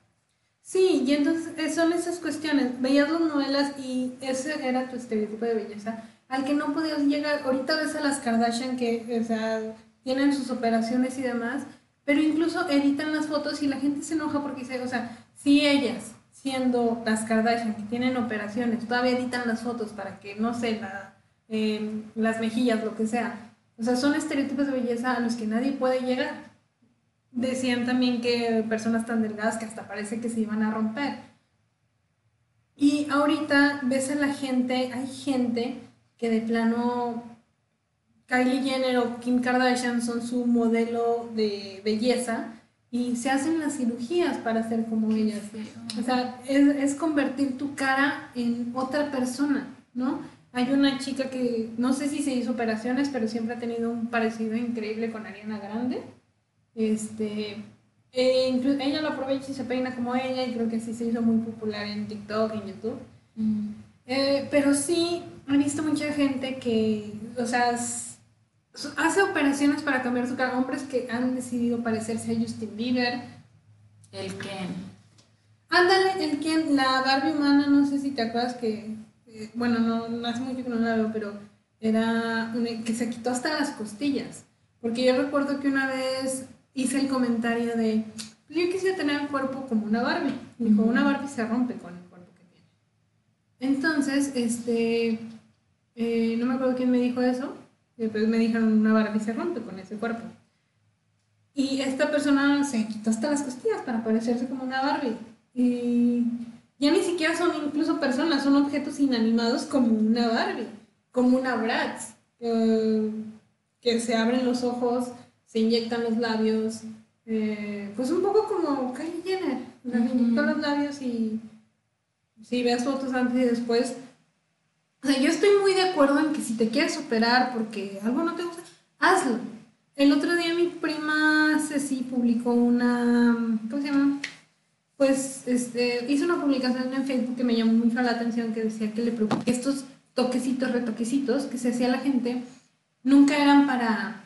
Sí, y entonces eh, son esas cuestiones. Veías las novelas y ese era tu estereotipo de belleza al que no podías llegar. Ahorita ves a las Kardashian que, o sea, tienen sus operaciones y demás, pero incluso editan las fotos y la gente se enoja porque dice, o sea, si ellas siendo las Kardashian que tienen operaciones, todavía editan las fotos para que, no sé, la, em, las mejillas, lo que sea. O sea, son estereotipos de belleza a los que nadie puede llegar. Decían también que personas tan delgadas que hasta parece que se iban a romper. Y ahorita ves a la gente, hay gente que de plano Kylie Jenner o Kim Kardashian son su modelo de belleza y se hacen las cirugías para ser como ellas. O sea, es, es, convertir tu cara en otra persona, ¿no? Hay una chica que no sé si se hizo operaciones, pero siempre ha tenido un parecido increíble con Ariana Grande. Este, eh, ella lo aprovecha y se peina como ella y creo que sí se hizo muy popular en TikTok, en YouTube. Mm. Eh, pero sí, he visto mucha gente que, o sea, hace operaciones para cambiar su cara. Hombres que han decidido parecerse a Justin Bieber. El Ken. Ándale, el Ken, la Barbie humana, no sé si te acuerdas que, eh, bueno, no, no, hace mucho que no la veo, pero era que se quitó hasta las costillas. Porque yo recuerdo que una vez hice el comentario de, yo quisiera tener el cuerpo como una Barbie. Dijo, una Barbie se rompe con el cuerpo que tiene. Entonces, este, eh, no me acuerdo quién me dijo eso, después me dijeron una Barbie se rompe con ese cuerpo. Y esta persona se quitó hasta las costillas para parecerse como una Barbie. Y ya ni siquiera son incluso personas, son objetos inanimados como una Barbie, como una Bratz, eh, que se abren los ojos, se inyectan los labios, eh, pues un poco como Kylie Jenner, se inyectó los labios y si ves fotos antes y después, o sea, yo estoy muy de acuerdo en que si te quieres operar porque algo no te gusta, hazlo. El otro día mi prima Ceci publicó una, ¿cómo se llama? Pues este, hizo una publicación en Facebook que me llamó mucho la atención que decía que le preocupaba que estos toquecitos, retoquecitos que se hacía la gente nunca eran para,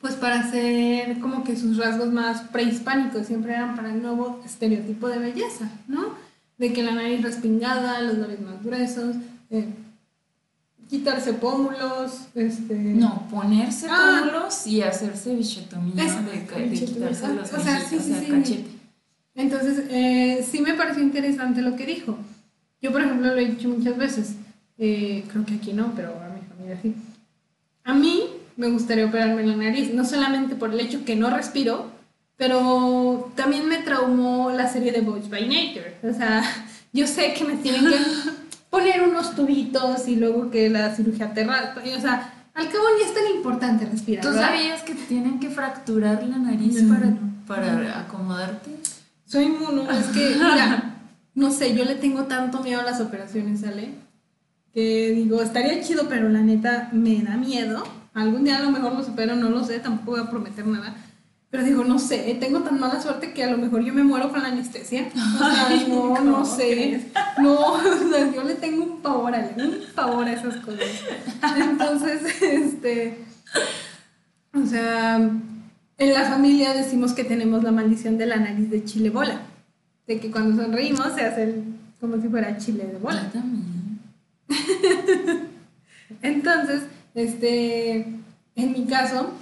pues para hacer como que sus rasgos más prehispánicos, siempre eran para el nuevo estereotipo de belleza, ¿no? De que la nariz respingada, los labios más gruesos, eh, quitarse pómulos, este... No, ponerse ah. pómulos y hacerse bichetomía de, de, quitarse los o sea, sí, sí, sí, cachete. Entonces, eh, sí me pareció interesante lo que dijo. Yo, por ejemplo, lo he dicho muchas veces. Eh, creo que aquí no, pero a mi familia sí. A mí me gustaría operarme la nariz, no solamente por el hecho que no respiro, pero también me traumó la serie de Boys by Nature. O sea, yo sé que me tienen que poner unos tubitos y luego que la cirugía te O sea, al cabo ni es tan importante respirar. ¿Tú sabías que tienen que fracturar la nariz para, para acomodarte? Soy mono, es que, mira, no sé, yo le tengo tanto miedo a las operaciones, ¿sale? Que digo, estaría chido, pero la neta me da miedo. Algún día a lo mejor lo supero, no lo sé, tampoco voy a prometer nada pero digo, no sé, tengo tan mala suerte que a lo mejor yo me muero con la anestesia. O sea, no, no sé. No, o sea, yo le tengo un pavor a un pavor a esas cosas. Entonces, este. O sea, en la familia decimos que tenemos la maldición de la nariz de chile bola. De que cuando sonreímos se hace como si fuera chile de bola. también. Entonces, este. En mi caso,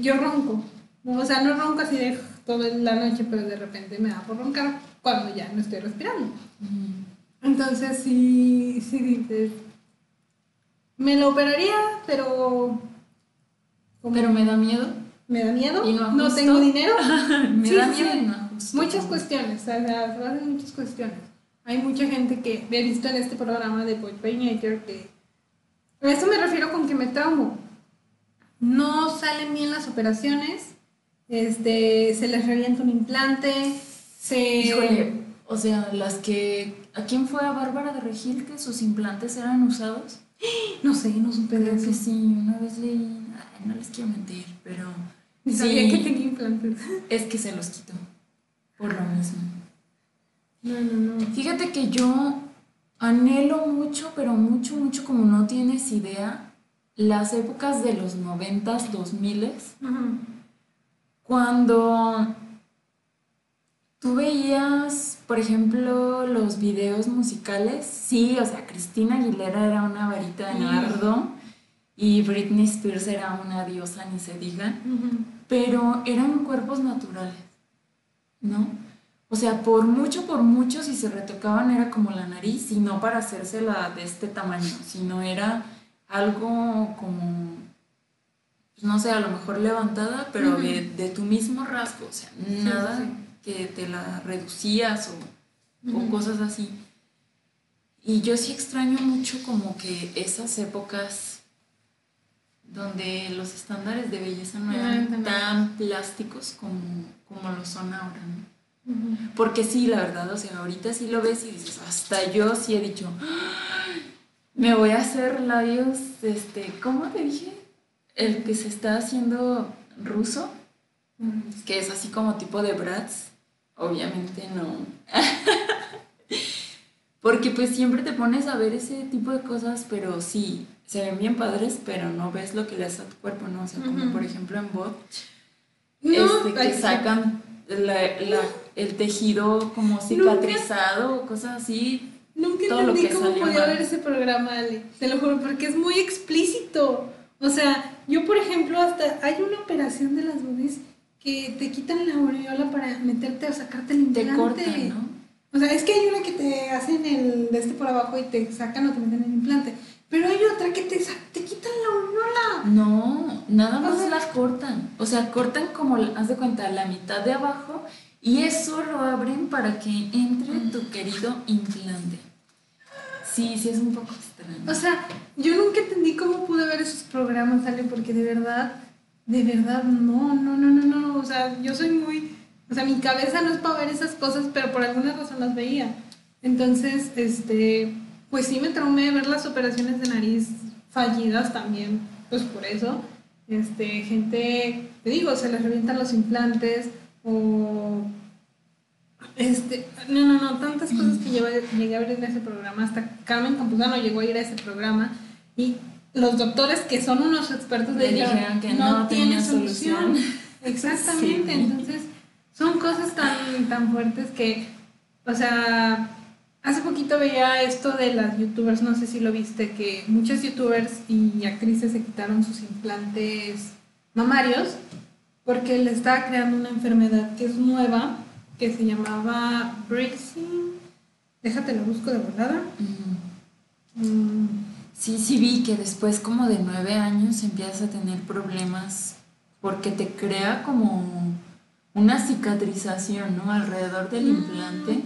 yo ronco. O sea, no ronco así de toda la noche, pero de repente me da por roncar cuando ya no estoy respirando. Entonces, sí, sí dices, me lo operaría, pero... pero me da miedo. Me da miedo. no, tengo dinero. me da miedo y no Muchas cuestiones, o sea, se muchas cuestiones. Hay mucha gente que he visto en este programa de Boy Nature que... A esto me refiero con que me traumo. No salen bien las operaciones, este, se les revienta un implante, se... Híjole, o sea, las que... ¿A quién fue a Bárbara de Regil que sus implantes eran usados? No sé, no supe de Creo que sí, una vez leí... Ay, no les quiero mentir, pero... Ni sí, sabía que tenía implantes. Es que se los quitó. Por lo mismo. No, no, no. Fíjate que yo anhelo mucho, pero mucho, mucho, como no tienes idea, las épocas de los noventas, dos miles, Ajá. Cuando tú veías, por ejemplo, los videos musicales, sí, o sea, Cristina Aguilera era una varita de nardo y Britney Spears era una diosa, ni se diga, pero eran cuerpos naturales, ¿no? O sea, por mucho, por mucho, si se retocaban era como la nariz, y no para hacérsela de este tamaño, sino era algo como, no sé, a lo mejor levantada, pero de, de tu mismo rasgo, o sea, nada sí. que te la reducías o, o cosas así. Y yo sí extraño mucho como que esas épocas donde los estándares de belleza no eran tan tan plásticos como, como lo son ahora, ¿no? Porque sí, la verdad, o sea, ahorita sí lo ves y dices, hasta yo sí he dicho, "Ay, me voy a hacer labios, este, ¿cómo te dije? El que se está haciendo ruso, Ujú. que es así como tipo de brats, obviamente no. Porque pues siempre te pones a ver ese tipo de cosas, pero sí, se ven bien padres, pero no ves lo que le hace a tu cuerpo, ¿no? O sea, como por ejemplo en bot, No, este, que sacan la- la- el tejido como cicatrizado o cosas así. Nunca todo lo entendí que cómo podía mal. ver ese programa, Ale. Te lo juro, porque es muy explícito. O sea, yo, por ejemplo, hasta hay una operación de las boobies que te quitan la aureola para meterte o sacarte el Te implante. cortan, ¿no? O sea, es que hay una que te hacen el de este por abajo y te sacan o te meten el implante. Pero hay otra que te, te quitan la aureola. No, nada más Ajá. la cortan. O sea, cortan como, haz de cuenta, la mitad de abajo y eso lo abren para que entre tu querido implante. Sí, sí es un poco extraño. O sea, yo nunca entendí cómo pude ver esos programas, Ale, porque de verdad, de verdad, no, no, no, no, no. O sea, yo soy muy. O sea, mi cabeza no es para ver esas cosas, pero por alguna razón las veía. Entonces, este. Pues sí me traumé ver las operaciones de nariz fallidas también, pues por eso. Este, gente, te digo, se les revientan los implantes o este, no, no, no, tantas cosas que llegué a ver en ese programa. Hasta Carmen Campuzano llegó a ir a ese programa y los doctores que son unos expertos dijeron, dijeron que no tiene solución". Exactamente, Sí. entonces son cosas tan, tan fuertes que, o sea, hace poquito veía esto de las youtubers, no sé si lo viste, que muchas youtubers y actrices se quitaron sus implantes mamarios porque le estaba creando una enfermedad que es nueva, que se llamaba Brixing. Déjate lo busco de volada. Mm, Sí, sí vi que después como de nueve años empiezas a tener problemas porque te crea como una cicatrización, ¿no? Alrededor del Mm. implante.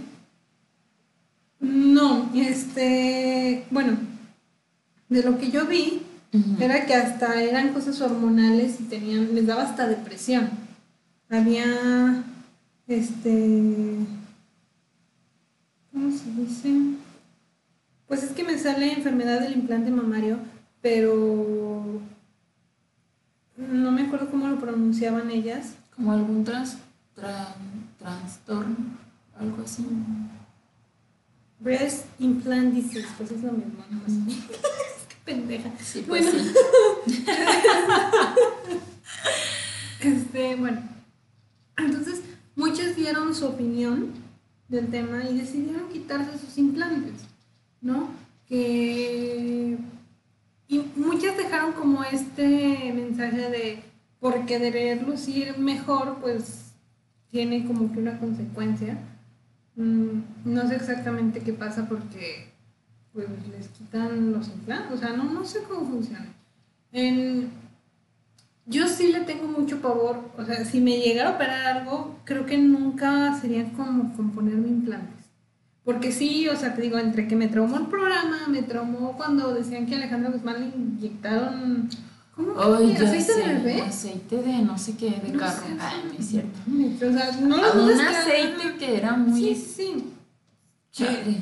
No, este, bueno, de lo que yo vi, era que hasta eran cosas hormonales y tenían, les daba hasta depresión. Había, este, ¿cómo se dice? Pues es que me sale enfermedad del implante mamario, pero no me acuerdo cómo lo pronunciaban ellas. Como algún tras, tra- trastorno, algo así. Breast implant disease, pues es lo mismo, ¿no? Qué pendeja. Sí, pues Bueno. sí. Este, bueno, entonces muchas dieron su opinión del tema y decidieron quitarse sus implantes, ¿no? Que y muchas dejaron como este mensaje de por querer lucir mejor, pues tiene como que una consecuencia. Mm, no sé exactamente qué pasa porque pues les quitan los implantes, o sea, no, no sé cómo funciona. En, yo sí le tengo mucho pavor. O sea, si me llegara a operar algo, creo que nunca sería como con ponerme implantes. Porque sí, o sea, te digo, entre que me traumó el programa, me traumó cuando decían que a Alejandro Guzmán le inyectaron. ¿Cómo que? ¿Aceite sé, de bebé? Aceite de no sé qué, de No carro. sé, Ay, no es cierto. O sea, no lo Un que- aceite que era muy Sí, sí, sí. chévere.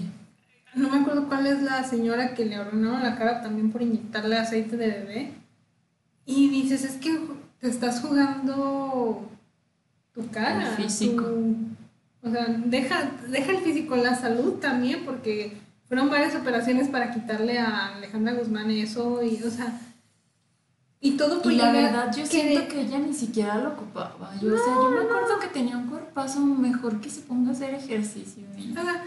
No me acuerdo cuál es la señora que le ordenaron la cara también por inyectarle aceite de bebé. Y dices, es que te estás jugando tu cara. El físico. tu- o sea, deja, deja el físico, la salud también, porque fueron varias operaciones para quitarle a Alejandra Guzmán eso. Y, o sea, y todo por Y la verdad, yo que- siento que ella ni siquiera lo ocupaba. Yo, o sea, yo me acuerdo que tenía un cuerpazo mejor que se ponga a hacer ejercicio. O sea,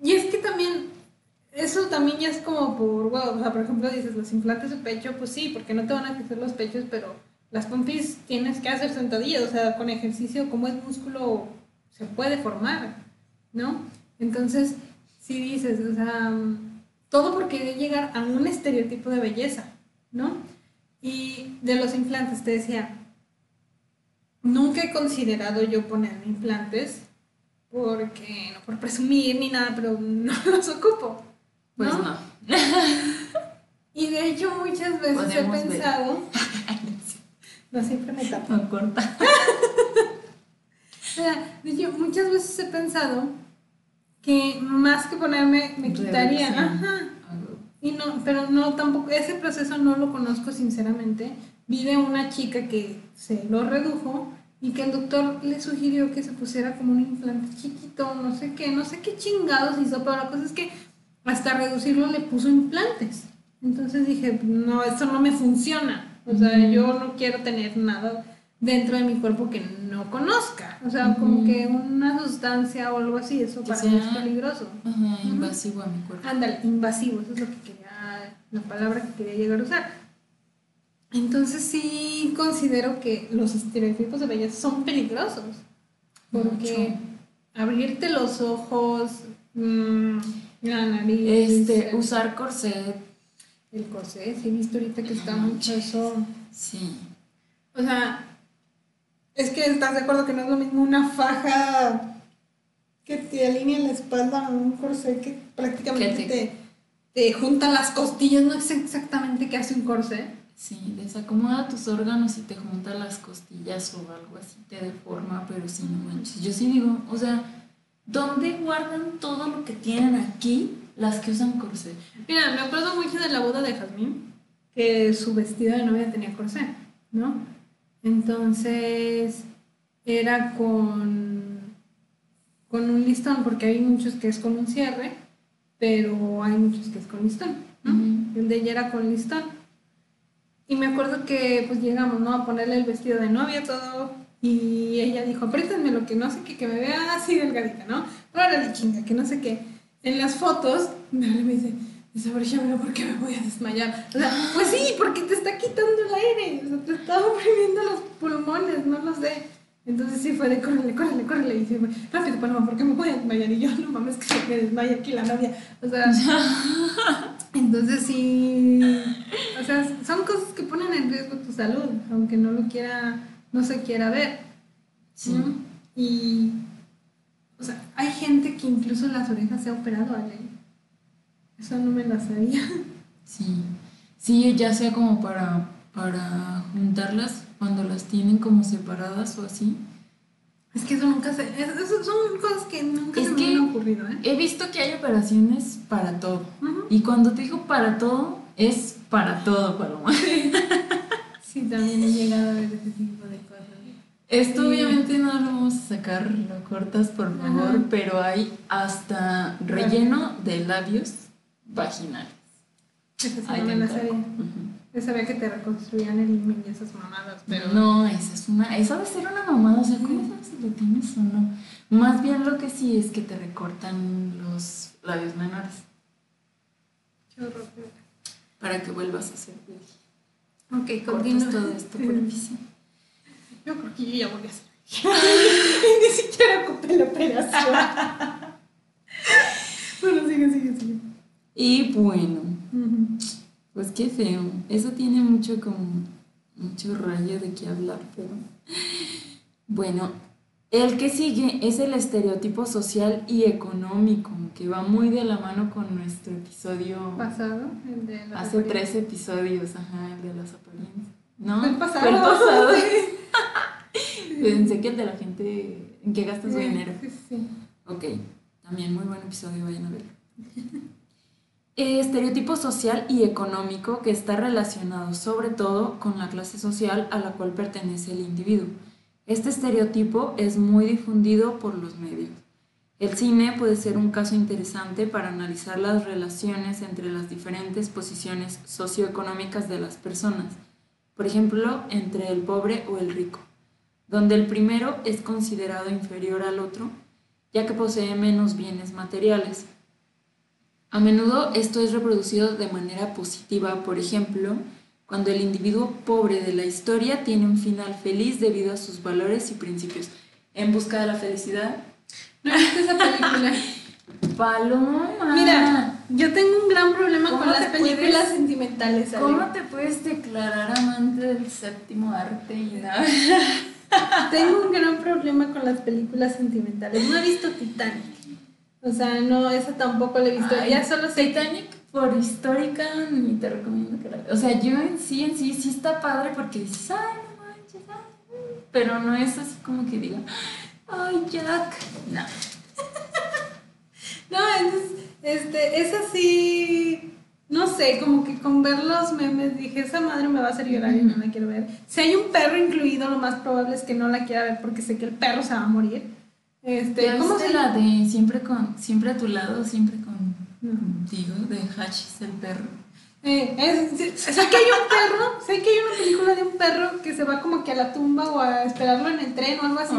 y es que también, eso también ya es como por, wow, o sea, por ejemplo, dices, los implantes de pecho, pues sí, porque no te van a crecer los pechos, pero las pompis tienes que hacer sentadillas, o sea, con ejercicio, como es músculo, se puede formar, ¿no? Entonces, si dices, o sea, todo por querer llegar a un estereotipo de belleza, ¿no? Y de los implantes, te decía, nunca he considerado yo ponerme implantes, porque no por presumir ni nada, pero no los ocupo. Pues ¿no? no. Y de hecho muchas veces Podemos he pensado, no siempre me tapo. No corta. O sea, de hecho muchas veces he pensado que más que ponerme me quitaría, ajá. Y no, pero no tampoco ese proceso no lo conozco sinceramente. Vi de una chica que se lo redujo y que el doctor le sugirió que se pusiera como un implante chiquito, no sé qué, no sé qué chingados hizo, pero la cosa es que hasta reducirlo le puso implantes. Entonces dije, no, eso no me funciona. O sea, yo no quiero tener nada dentro de mi cuerpo que no conozca. O sea, como que una sustancia o algo así, eso para mí es sea- peligroso. Ajá, invasivo a mi cuerpo. Ándale, invasivo, eso es lo que quería, la palabra que quería llegar a usar. Entonces sí considero que los estereotipos de belleza son peligrosos. Porque abrirte los ojos, mm, la nariz, Este, el, usar corset. el corsé, sí he visto ahorita que está mucho eso. Sí. O sea, es que estás de acuerdo que no es lo mismo una faja que te alinea la espalda a un corsé que prácticamente te, te junta las costillas. No sé exactamente qué hace un corsé. Sí, desacomoda tus órganos y te junta las costillas o algo así, te deforma, pero sí, no manches. Yo sí digo, o sea, ¿dónde guardan todo lo que tienen aquí las que usan corset? Mira, me acuerdo mucho de la boda de Jazmín, que su vestido de novia tenía corsé, ¿no? Entonces era con, con un listón, porque hay muchos que es con un cierre, pero hay muchos que es con listón, ¿no? El de ella era con listón. Y me acuerdo que pues llegamos, ¿no? A ponerle el vestido de novia, todo. Y ella dijo, apriétenme lo que no sé qué, que me vea así delgadita, ¿no? Órale, chinga, que no sé qué. En las fotos, me habla y me dice, desabróchamelo porque me voy a desmayar. O sea, pues sí, porque te está quitando el aire. O sea, te está oprimiendo los pulmones, no lo sé. Entonces sí fue de córrele, córrele, córrele. Y dice, rápido, Paloma, porque me voy a desmayar. Y yo, no mames, que se me desmaya aquí la novia. O sea, entonces sí, o sea, son cosas que ponen en riesgo tu salud, aunque no lo quiera, no se quiera ver. Sí. ¿no? Y, o sea, hay gente que incluso las orejas se ha operado, Ale. Eso no me lo sabía. Sí. Sí, ya sea como para, para juntarlas cuando las tienen como separadas o así. Es que eso nunca se, es- eso son cosas que nunca Es se que- me han ocurrido, ¿eh? He visto que hay operaciones para todo. Y cuando te digo para todo, es para todo, Paloma. Sí, también he llegado a ver ese tipo. Esto obviamente no lo vamos a sacar, lo cortas por favor, Ajá. pero hay hasta relleno de labios vaginales. Esa sí Ahí no me la sabía. Ujú. Yo sabía que te reconstruían el imen y esas mamadas, pero... No, esa es una, esa debe ser una mamada, o sea, ¿cómo sabes si lo tienes o no? Más bien lo que sí es que te recortan los labios menores Qué horror. para que vuelvas a ser baby. Ok, continúa. todo esto por. Yo creo que yo ya volví a hacer. y ni siquiera ocupé la operación. bueno, sigue, sigue, sigue. Y bueno, pues qué feo. Eso tiene mucho como mucho rayo de qué hablar, pero... Bueno, el que sigue es el estereotipo social y económico, que va muy de la mano con nuestro episodio pasado, el de las hace tres episodios, ajá, el de las apariencias. ¿No? El pasado. el pasado. Pensé que el de la gente en qué gasta su dinero. Sí, sí. Ok, también muy buen episodio, vayan a verlo. estereotipo social y económico que está relacionado sobre todo con la clase social a la cual pertenece el individuo. Este estereotipo es muy difundido por los medios. El cine puede ser un caso interesante para analizar las relaciones entre las diferentes posiciones socioeconómicas de las personas, por ejemplo, entre el pobre o el rico, donde el primero es considerado inferior al otro, ya que posee menos bienes materiales, a menudo esto es reproducido de manera positiva, por ejemplo, cuando el individuo pobre de la historia tiene un final feliz debido a sus valores y principios. En busca de la felicidad. ¿No viste esa película? Paloma. Mira, yo tengo un gran problema con las películas sentimentales. ¿Cómo te puedes declarar amante del séptimo arte y nada? tengo un gran problema con las películas sentimentales. No he visto Titanic. O sea, no, esa tampoco la he visto. ya solo Titanic por histórica ni te recomiendo que la veas. O sea, yo en sí, en sí, sí está padre porque dices, ay, no manches, ay. Pero no es así como que diga, ay, Jack. No. no, entonces, este, es así. No sé, como que con ver los memes dije, esa madre me va a hacer llorar y no la quiero ver. Si hay un perro incluido, lo más probable es que no la quiera ver porque sé que el perro se va a morir. Este, ¿Cómo se la de siempre con siempre a tu lado, siempre contigo, de Hachis el perro? Eh, sé que hay un perro, sé que hay una película de un perro que se va como que a la tumba o a esperarlo en el tren o algo así.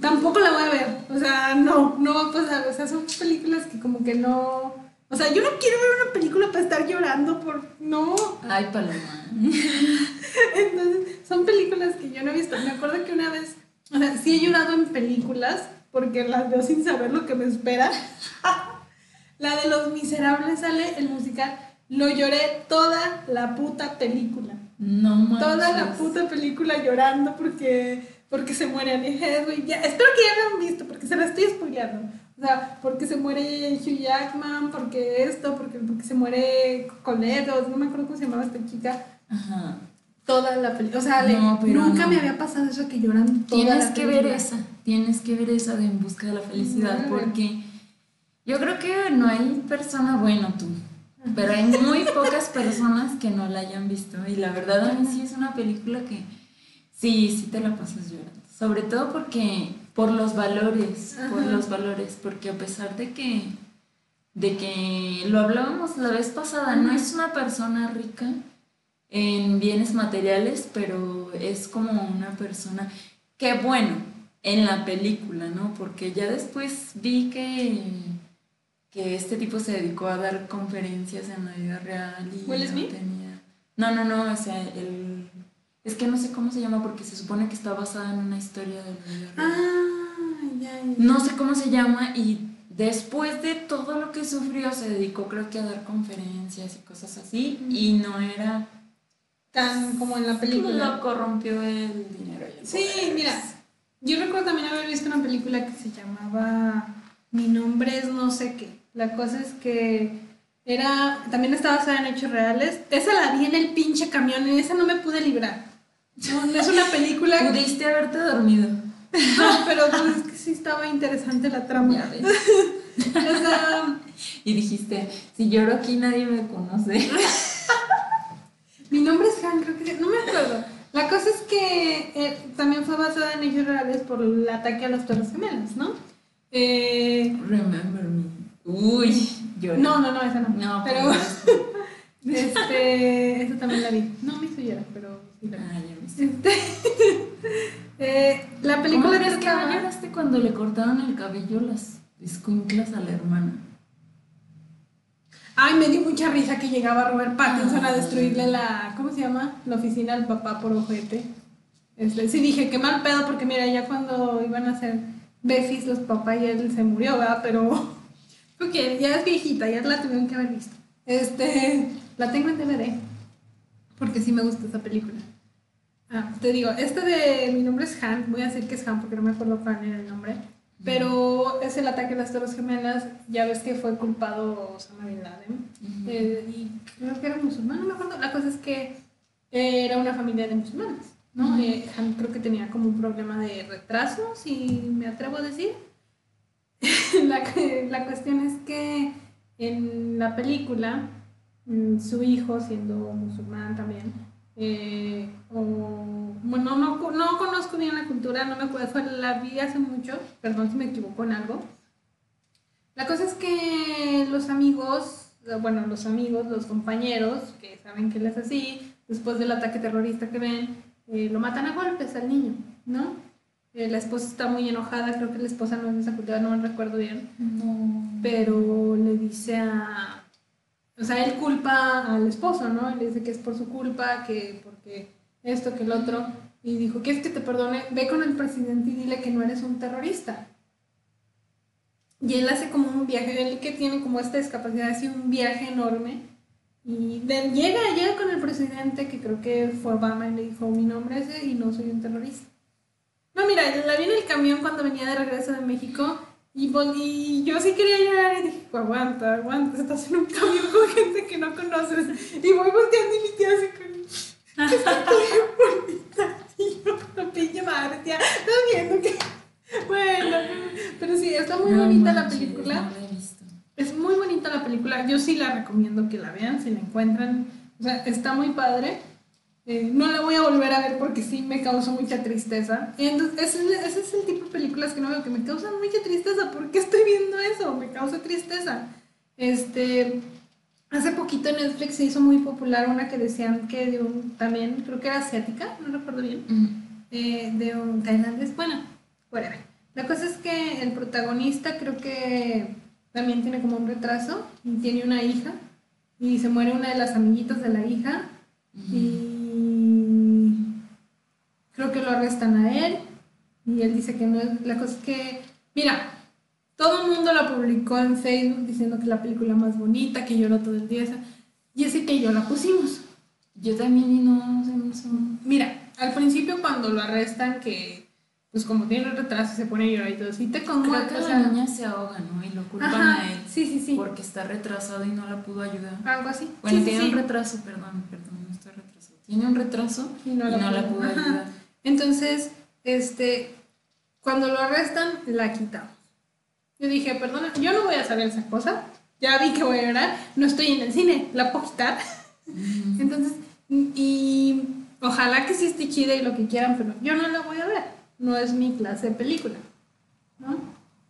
Tampoco la voy a ver, o sea, no, no va a pasar, o sea, son películas que como que no, o sea, yo no quiero ver una película para estar llorando por, no. Ay, paloma. Entonces, son películas que yo no he visto. Me acuerdo que una vez o sea, sí he llorado en películas porque las veo sin saber lo que me espera. la de Los Miserables sale el musical. Lo lloré toda la puta película. No manches. Toda la puta película llorando porque, porque se muere Annie Hathaway. Ya, espero que ya lo han visto porque se la estoy spoileando. O sea, porque se muere Hugh Jackman, porque esto, porque, porque se muere Coledos, no me acuerdo cómo se llamaba esta chica. Ajá toda la película. O sea, nunca me había pasado eso que lloran toda Tienes que ver esa, tienes que ver esa de En Busca de la Felicidad, porque yo creo que no hay persona, bueno, tú, pero hay muy pocas personas que no la hayan visto. Y la verdad, a mí sí es una película que sí, sí te la pasas llorando. Sobre todo porque, por los valores, por los valores, porque a pesar de que, de que lo hablábamos la vez pasada, no es una persona rica en bienes materiales, pero es como una persona que bueno, en la película, ¿no? Porque ya después vi que, que este tipo se dedicó a dar conferencias en la vida real y ¿Will Smith? tenía... No, no, no, o sea, el... Es que no sé cómo se llama porque se supone que está basada en una historia de. Ah, ya, ya. No sé cómo se llama y después de todo lo que sufrió se dedicó creo que a dar conferencias y cosas así y no era tan como en la película. Lo corrompió el dinero. sí, mira, yo recuerdo también haber visto una película que se llamaba Mi nombre es no sé qué. La cosa es que era, también estaba basada en hechos reales. Esa la vi en el pinche camión, y esa no me pude librar. No, es una película. Pudiste haberte dormido. No, pero pues es que sí estaba interesante la trama. y dijiste, si lloro aquí nadie me conoce. Mi nombre es Han, creo que no me acuerdo. La cosa es que eh, también fue basada en hechos reales por el ataque a las Torres Gemelas, ¿no? Eh, Remember me. Uy, yo. No, no, no, esa no. No, pero. este. Esa también la vi. No me hizo llorar, pero sí la vi. Ah, ya este, eh, la película ¿Cómo que lloraste cuando le cortaron el cabello las escuinclas a la hermana? Ay, me dio mucha risa que llegaba Robert Pattinson a destruirle la, ¿cómo se llama? La oficina al papá por ojete. Este, sí dije, qué mal pedo, porque mira, ya cuando iban a hacer Befis los papás y él se murió, ¿verdad? Pero, porque ya es viejita, ya la tuvieron que haber visto. Este, la tengo en DVD. porque sí me gusta esa película. Ah, te digo, este de mi nombre es Han, voy a decir que es Han porque no me acuerdo cuál era el nombre, pero es el ataque a las Torres Gemelas, ya ves que fue culpado Osama Bin Laden, eh, y creo que era musulmán, no me acuerdo, la cosa es que era una familia de musulmanes, ¿no? Eh, Han creo que tenía como un problema de retraso, si me atrevo a decir. la, la cuestión es que en la película, mm, su hijo, siendo musulmán también, eh, o, bueno, no, no conozco bien la cultura, no me acuerdo, fue, la vi hace mucho, perdón si me equivoco en algo. La cosa es que los amigos, bueno, los amigos, los compañeros, que saben que él es así, después del ataque terrorista que ven, eh, lo matan a golpes al niño, ¿no? Eh, la esposa está muy enojada, creo que la esposa no es de esa cultura, no me recuerdo bien. Pero le dice a, o sea, él culpa al esposo, ¿no? le dice que es por su culpa, que porque esto, que el otro. Y dijo, ¿quieres que te perdone? Ve con el presidente y dile que no eres un terrorista. Y él hace como un viaje, él que tiene como esta discapacidad, hace un viaje enorme. Y llega, llega con el presidente, que creo que fue Obama, y le dijo, mi nombre es y no soy un terrorista. No, mira, la vi en el camión cuando venía de regreso de México y, yo sí quería llorar y dije, aguanta, aguanta, estás en un camión con gente que no conoces. Y voy volteando y mi tía así con... bonita. Y yo, no pille madre, tía, estás viendo que... Bueno, pero sí, está muy bonita la película. Es muy bonita la película. Yo sí la recomiendo que la vean, si la encuentran. O sea, está muy padre. Eh, no la voy a volver a ver porque sí me causó mucha tristeza. Entonces, ese, es el tipo de películas que no veo, que me causan mucha tristeza. ¿Por qué estoy viendo eso? Me causa tristeza. Este, hace poquito en Netflix se hizo muy popular una que decían que de un, también, creo que era asiática, no recuerdo bien, eh, de un tailandés. Bueno, whatever. La cosa es que el protagonista creo que también tiene como un retraso y tiene una hija y se muere una de las amiguitas de la hija y creo que lo arrestan a él y él dice que no es, la cosa es que, mira, todo el mundo la publicó en Facebook diciendo que la película más bonita, que lloró todo el día, y así que yo la pusimos. Yo también y no, sé Mira, al principio cuando lo arrestan, que pues como tiene retraso se pone a llorar y todo, sí te conmueve. Creo que la niña se ahoga, ¿no? Y lo culpan a él. Sí, sí, sí. Porque está retrasado y no la pudo ayudar. Algo así. Bueno, tiene un retraso, perdón, perdón, no está retrasado. Tiene un retraso y no, la, pudo ayudar. Entonces, este, cuando lo arrestan, la quitamos. Yo dije, perdona, yo no voy a saber esa cosa. Ya vi que voy a llorar. No estoy en el cine, la puedo quitar. Entonces, y ojalá que sí esté chida y lo que quieran, pero yo no la voy a ver. No es mi clase de película. ¿No?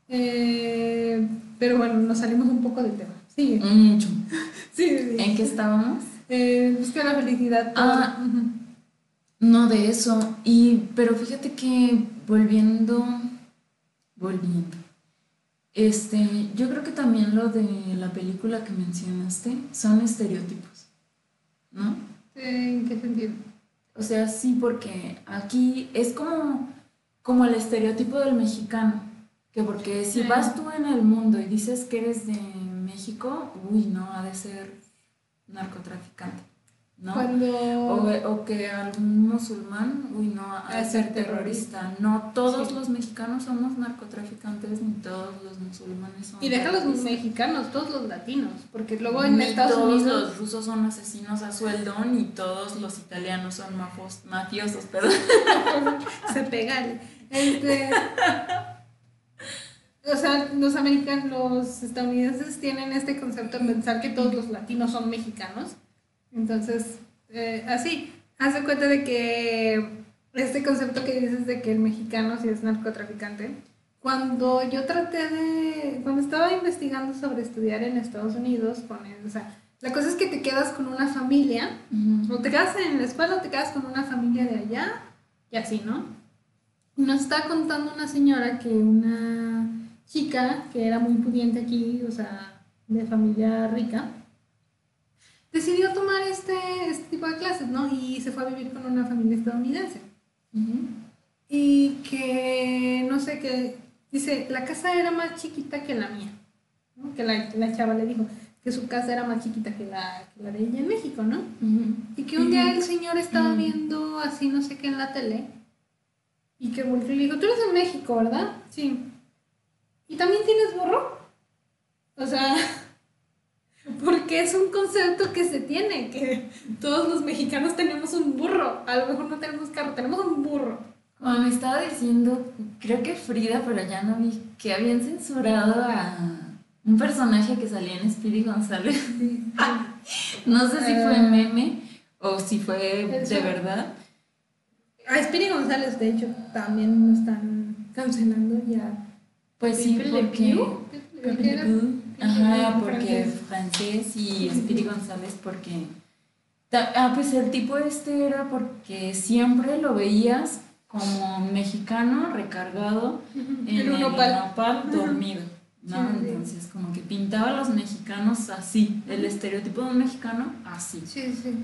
Eh, pero bueno, nos salimos un poco del tema. Sigue. Mucho. sí, sí, ¿En qué estábamos? Eh, busca la felicidad. Ah, no de eso. Y, pero fíjate que volviendo, volviendo. Este, yo creo que también lo de la película que mencionaste son estereotipos, ¿no? ¿En qué sentido? O sea, sí, porque aquí es como, como el estereotipo del mexicano, que porque si vas tú en el mundo y dices que eres de México, uy, no, ha de ser narcotraficante. ¿No? O, que algún musulmán, uy, no, a ser terrorista. No todos los mexicanos somos narcotraficantes, ni todos los musulmanes son. Y deja los mexicanos, todos los latinos, porque luego en Estados todos los rusos son asesinos a sueldo, ni todos los italianos son mafiosos, perdón. Se pegan. Este, o sea, los americanos, los estadounidenses tienen este concepto de pensar que todos los latinos son mexicanos entonces, eh, así, hace cuenta de que este concepto que dices de que el mexicano sí es narcotraficante, cuando yo traté de, cuando estaba investigando sobre estudiar en Estados Unidos, con o sea, la cosa es que te quedas con una familia, o te quedas en la escuela o te quedas con una familia de allá, y así, ¿no? Nos está contando una señora que una chica que era muy pudiente aquí, o sea, de familia rica, decidió tomar este, este tipo de clases, ¿no? Y se fue a vivir con una familia estadounidense. Y que, no sé, qué, dice, la casa era más chiquita que la mía, ¿no? Que la, la chava le dijo, que que su casa era más chiquita que la, que la de ella en México, ¿no? Y que un día el señor estaba viendo así no sé qué en la tele y que volvió y le dijo, tú eres de México, ¿verdad? Sí. ¿Y también tienes burro? O sea, porque es un concepto que se tiene, que todos los mexicanos tenemos un burro. A lo mejor no tenemos carro, tenemos un burro. Como me estaba diciendo, creo que Frida, pero ya no vi, que habían censurado a un personaje que salía en Speedy González. no sé si fue Ah. meme o si fue de verdad. A Spiri González, de hecho, también lo están cancelando ya. Pues sí, porque... Pew. Ajá, porque francés. francés y Speedy González porque... Ah, pues el tipo este era porque siempre lo veías como mexicano recargado en El nopal. nopal dormido, ¿no? Sí. Entonces como que pintaba a los mexicanos así, el estereotipo de un mexicano así. Sí, sí.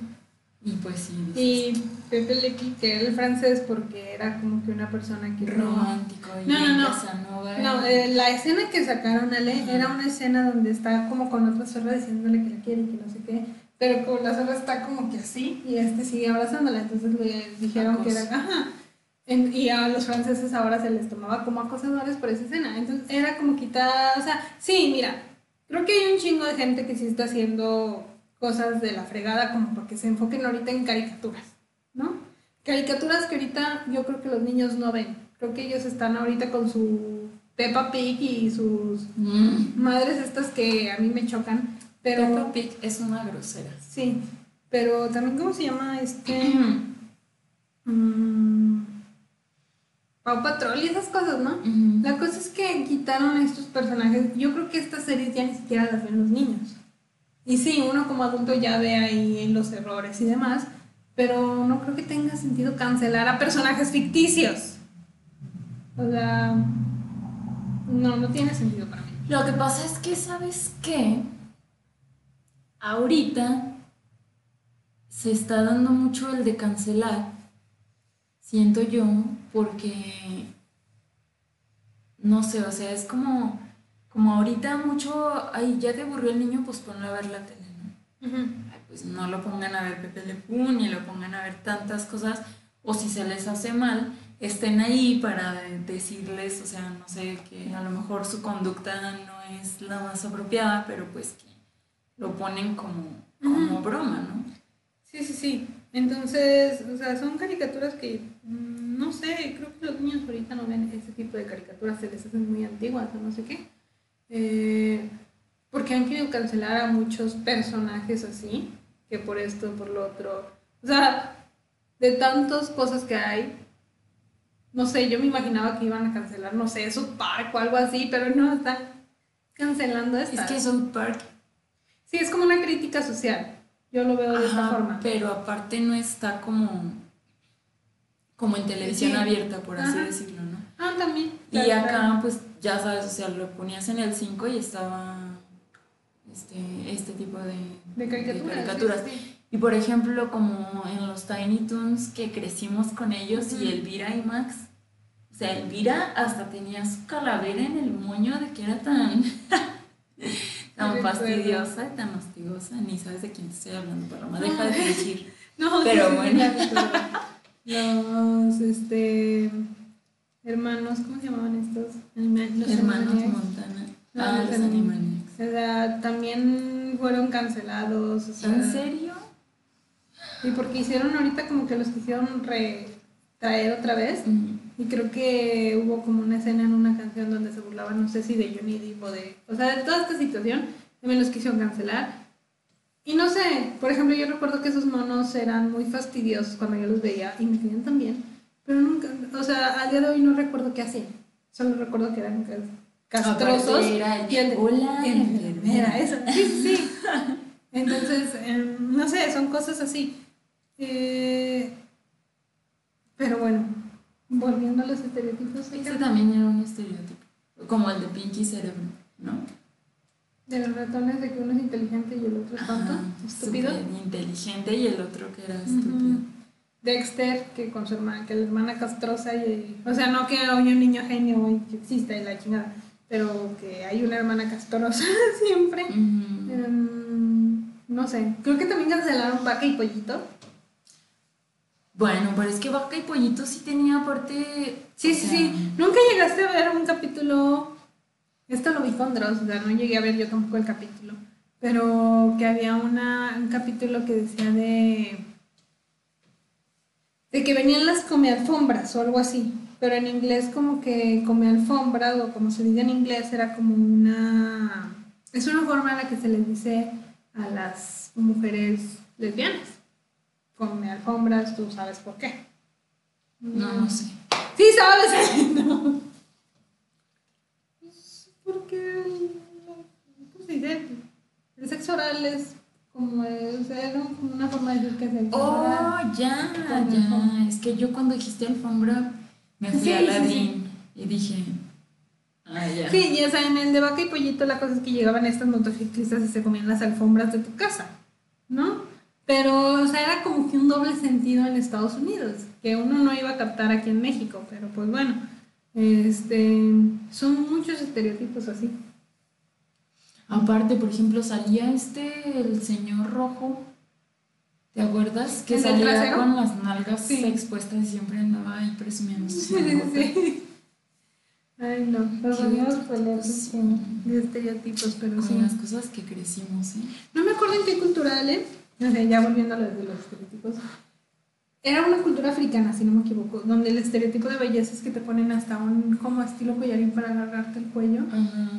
Y pues sí, dices, Y Pepe Le era el francés porque era como que una persona que no... romántico y No, no, no. Casanova. No, eh, la escena que sacaron Ale era una escena donde está como con otra zorra diciéndole que la quiere y que no sé qué, pero con la zorra está como que así y este sigue abrazándola, entonces le dijeron que era, ajá, En- y a los franceses ahora se les tomaba como acosadores por esa escena, entonces era como quitada, o sea, sí, mira, creo que hay un chingo de gente que sí está haciendo cosas de la fregada como porque se enfoquen ahorita en caricaturas, ¿no? Caricaturas que ahorita yo creo que los niños no ven. Creo que ellos están ahorita con su Peppa Pig y sus Mm. madres estas que a mí me chocan. Pero Peppa Pig es una grosera. sí, pero también cómo se llama este mm, Pau Patrol y esas cosas, ¿no? La cosa es que quitaron a estos personajes. Yo creo que estas series ya ni siquiera las ven los niños. Y sí, uno como adulto ya ve ahí los errores y demás, pero no creo que tenga sentido cancelar a personajes ficticios. O sea, no, no tiene sentido para mí. Lo que pasa es que, ¿sabes qué? Ahorita se está dando mucho el de cancelar, siento yo, porque, no sé, o sea, es como, como ahorita mucho, ay, ya te aburrió el niño, pues ponlo a ver la tele, ¿no? Ay, pues no lo pongan a ver Pepe Le Pew, ni lo pongan a ver tantas cosas, o si se les hace mal, estén ahí para decirles, o sea, no sé, que a lo mejor su conducta no es la más apropiada, pero pues que lo ponen como, como broma, ¿no? Sí, sí, sí. Entonces, o sea, son caricaturas que, mm, no sé, creo que los niños ahorita no ven ese tipo de caricaturas, se les hacen muy antiguas o no sé qué. Eh, porque han querido cancelar a muchos personajes así, que por esto, por lo otro. O sea, de tantas cosas que hay, no sé, yo me imaginaba que iban a cancelar, no sé, su Park o algo así, pero no, están cancelando Es esta. que South Park, Sí, es como una crítica social. Yo lo veo de esta ajá, forma. pero aparte no está como, como en televisión Sí. abierta, por así Ajá. decirlo, ¿no? Ah, también. Y acá, claro. pues ya sabes, o sea, lo ponías en el 5 y estaba este, este tipo de, De caricaturas. caricaturas. sí, sí. Y por ejemplo, como en los Tiny Toons que crecimos con ellos y Ujú. Elvira y Max, o sea, Elvira hasta tenía su calavera en el moño de que era tan, tan fastidiosa y tan hostigosa. Ni sabes de quién te estoy hablando, Paloma, deja de fingir. No, Pero sí, bueno. Los este, hermanos, ¿cómo se llamaban estos? Los Hermanos Animaniacs. Montana. Ah, los los Anim- Animaniacs. O sea, también fueron cancelados. O sea, ¿En serio? Y porque hicieron ahorita como que los quisieron retraer otra vez. Y creo que hubo como una escena en una canción donde se burlaban, no sé si de Johnny Depp o de... O sea, de toda esta situación, también los quisieron cancelar. Y no sé, por ejemplo, yo recuerdo que esos monos eran muy fastidiosos cuando yo los veía y me querían también. Pero nunca, o sea, al día de hoy no recuerdo qué hacían. Solo recuerdo que eran cas- castrosos. Aparte era y el "Hola, enfermera, enfermera". eso. Sí, sí. Entonces, em, no sé, son cosas así. Eh, pero bueno, volviendo a los estereotipos, Ese también era un estereotipo, como el de Pinky Cerebro, ¿no? de los ratones de que uno es inteligente y el otro es tonto, Ajá, estúpido. inteligente y el otro que era estúpido. Dexter, que con su hermana, que la hermana castrosa y... O sea, no que haya un niño genio y que exista y la chingada, pero que hay una hermana castrosa siempre. Em, no sé, creo que también cancelaron Vaca y Pollito. Bueno, pero es que Vaca y Pollito sí tenía aparte... Sí, sí, sea, sí. Nunca llegaste a ver un capítulo. Esto lo vi con Dross, o sea, no llegué a ver yo tampoco el capítulo. Pero que había una, un capítulo que decía de. De que venían las come alfombras o algo así. Pero en inglés, como que come alfombras, o como se dice en inglés, era como una. Es una forma en la que se les dice a las mujeres lesbianas. Come alfombras, tú sabes por qué. No, no sé. Sí, sabes. No. Pues, Porque el, ¿cómo se dice? El sexo oral es como, o sea, era como una forma de decir que sexo Oh, ya, ya. Es que yo cuando dijiste alfombra me fui Sí, a sí, Ladrín y dije, ah, ya. Sí, y o sea, en el de vaca y pollito la cosa es que llegaban estas motociclistas y se comían las alfombras de tu casa, ¿no? Pero, o sea, era como que un doble sentido en Estados Unidos, que uno no iba a captar aquí en México, pero pues bueno, este, son muchos estereotipos así. Aparte, por ejemplo, salía este, el señor rojo. ¿Te acuerdas? Que ¿El del salía con las nalgas Sí. expuestas y siempre andaba ahí presumiendo sus Sí. Ay, no, pelear tipo, sí. de estereotipos, pero Con sí. las cosas que crecimos, ¿eh? No me acuerdo en qué cultura, Ale, o sea, ya volviendo a lo de los estereotipos. Era una cultura africana, si no me equivoco, donde el estereotipo de belleza es que te ponen hasta un como estilo collarín para agarrarte el cuello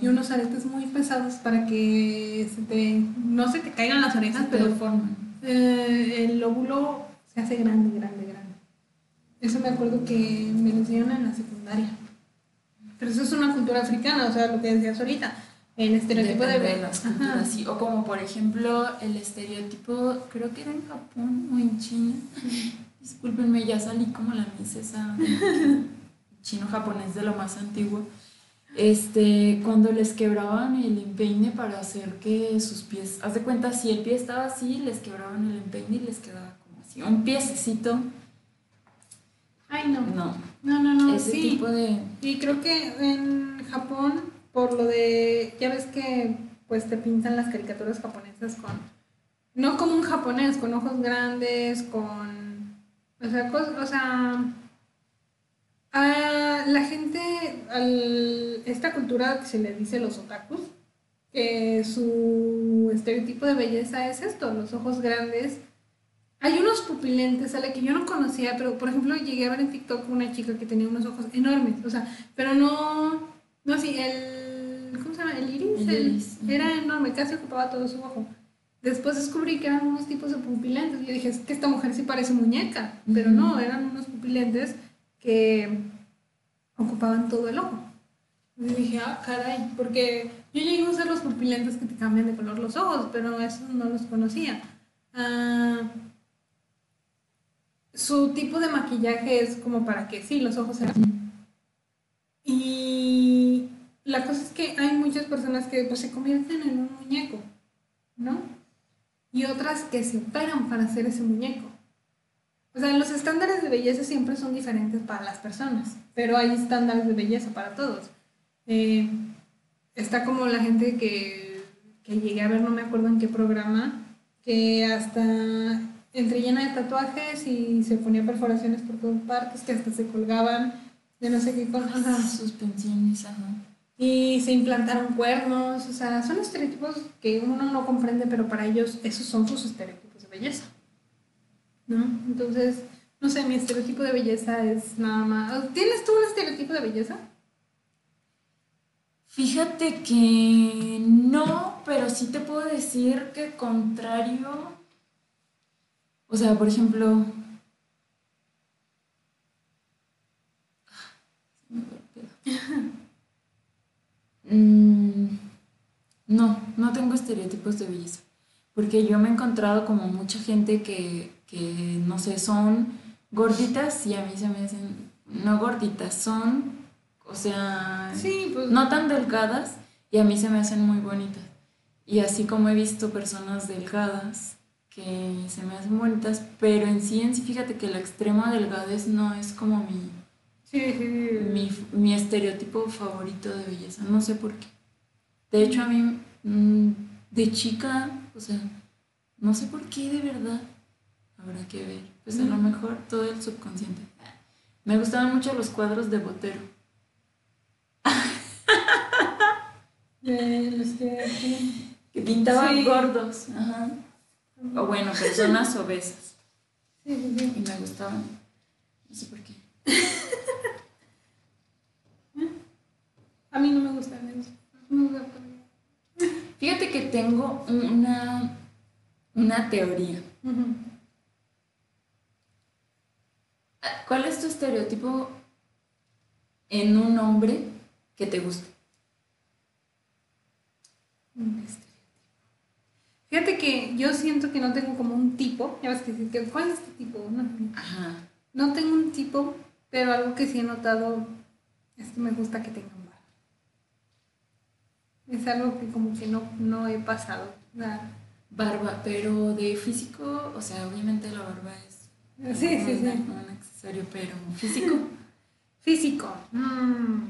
y unos aretes muy pesados para que se te, no se te caigan las orejas, pero pero forman. eh, el lóbulo se hace grande, grande, grande. Eso me acuerdo que me lo enseñaron en la secundaria. Pero eso es una cultura africana, o sea, lo que decías ahorita, el estereotipo de Depende de belleza. las culturas, sí. O como por ejemplo el estereotipo, creo que era en Japón o en China. Discúlpenme, ya salí como la miss esa chino-japonés de lo más antiguo. Este, cuando les quebraban el empeine para hacer que sus pies, haz de cuenta, si el pie estaba así, les quebraban el empeine y les quedaba como así, un piececito. Ay, no. No, No, no, no. ese sí. tipo de... Y creo que en Japón, por lo de. Ya ves que pues te pintan las caricaturas japonesas con. No como un japonés, con ojos grandes, con. O sea, o sea. a la gente. Al, esta cultura que se le dice los otakus, que su estereotipo de belleza es esto: los ojos grandes. Hay unos pupilentes, a la que yo no conocía, pero por ejemplo llegué a ver en TikTok una chica que tenía unos ojos enormes, o sea, pero no, no así, el, ¿cómo se llama? El iris, El el- iris, ajá. era enorme, casi ocupaba todo su ojo. Después descubrí que eran unos tipos de pupilentes, y yo dije, es que esta mujer sí parece muñeca, pero no, eran unos pupilentes que ocupaban todo el ojo. Y dije, ah, caray, porque yo llegué a usar los pupilentes que te cambian de color los ojos, pero esos no los conocía. Ah, su tipo de maquillaje es como para que sí, los ojos se Y la cosa es que hay muchas personas que pues, se convierten en un muñeco, ¿no? Y otras que se operan para hacer ese muñeco. O sea, los estándares de belleza siempre son diferentes para las personas, pero hay estándares de belleza para todos. Eh, está como la gente que, que llegué a ver, no me acuerdo en qué programa, que hasta entre llena de tatuajes y se ponía perforaciones por todas partes, que hasta se colgaban de no sé qué cosas. Suspensiones, ajá. Y se implantaron cuernos, o sea, son estereotipos que uno no comprende, pero para ellos esos son sus estereotipos de belleza. ¿No? Entonces, no sé, mi estereotipo de belleza es nada más. ¿Tienes tú un estereotipo de belleza? Fíjate que no, pero sí te puedo decir que contrario. O sea, por ejemplo. Se me fue el pedo. Mm, no, no tengo estereotipos de belleza. Porque yo me he encontrado como mucha gente que, que, no sé, son gorditas y a mí se me hacen. No gorditas, son. O sea. Sí, pues. no tan delgadas y a mí se me hacen muy bonitas. Y así como he visto personas delgadas que se me hacen bonitas, pero en sí, en sí, fíjate que la extrema delgadez no es como mi, Sí, sí, sí. mi, mi estereotipo favorito de belleza, no sé por qué. De hecho, a mí, mm, de chica, o sea, no sé por qué de verdad, habrá que ver, pues a lo mejor todo el subconsciente. Me gustaban mucho los cuadros de Botero. Los que... Que pintaban Sí. gordos. Ajá. O bueno, personas obesas. Sí, sí, sí. Y me gustaban. No sé por qué. A mí no me. No me gustan. Fíjate que tengo una, una teoría. ¿Cuál es tu estereotipo en un hombre que te guste? Un estereotipo. Fíjate que yo siento que no tengo como un tipo. Ya ves que, que ¿cuál es este tipo? No, Ajá. no tengo un tipo, pero algo que sí he notado es que me gusta que tengan barba. Es algo que como que no, no he pasado. Sea, Barba, pero de físico, o sea, obviamente la barba es Sí, sí, sí. un accesorio, pero físico. Físico. Mm.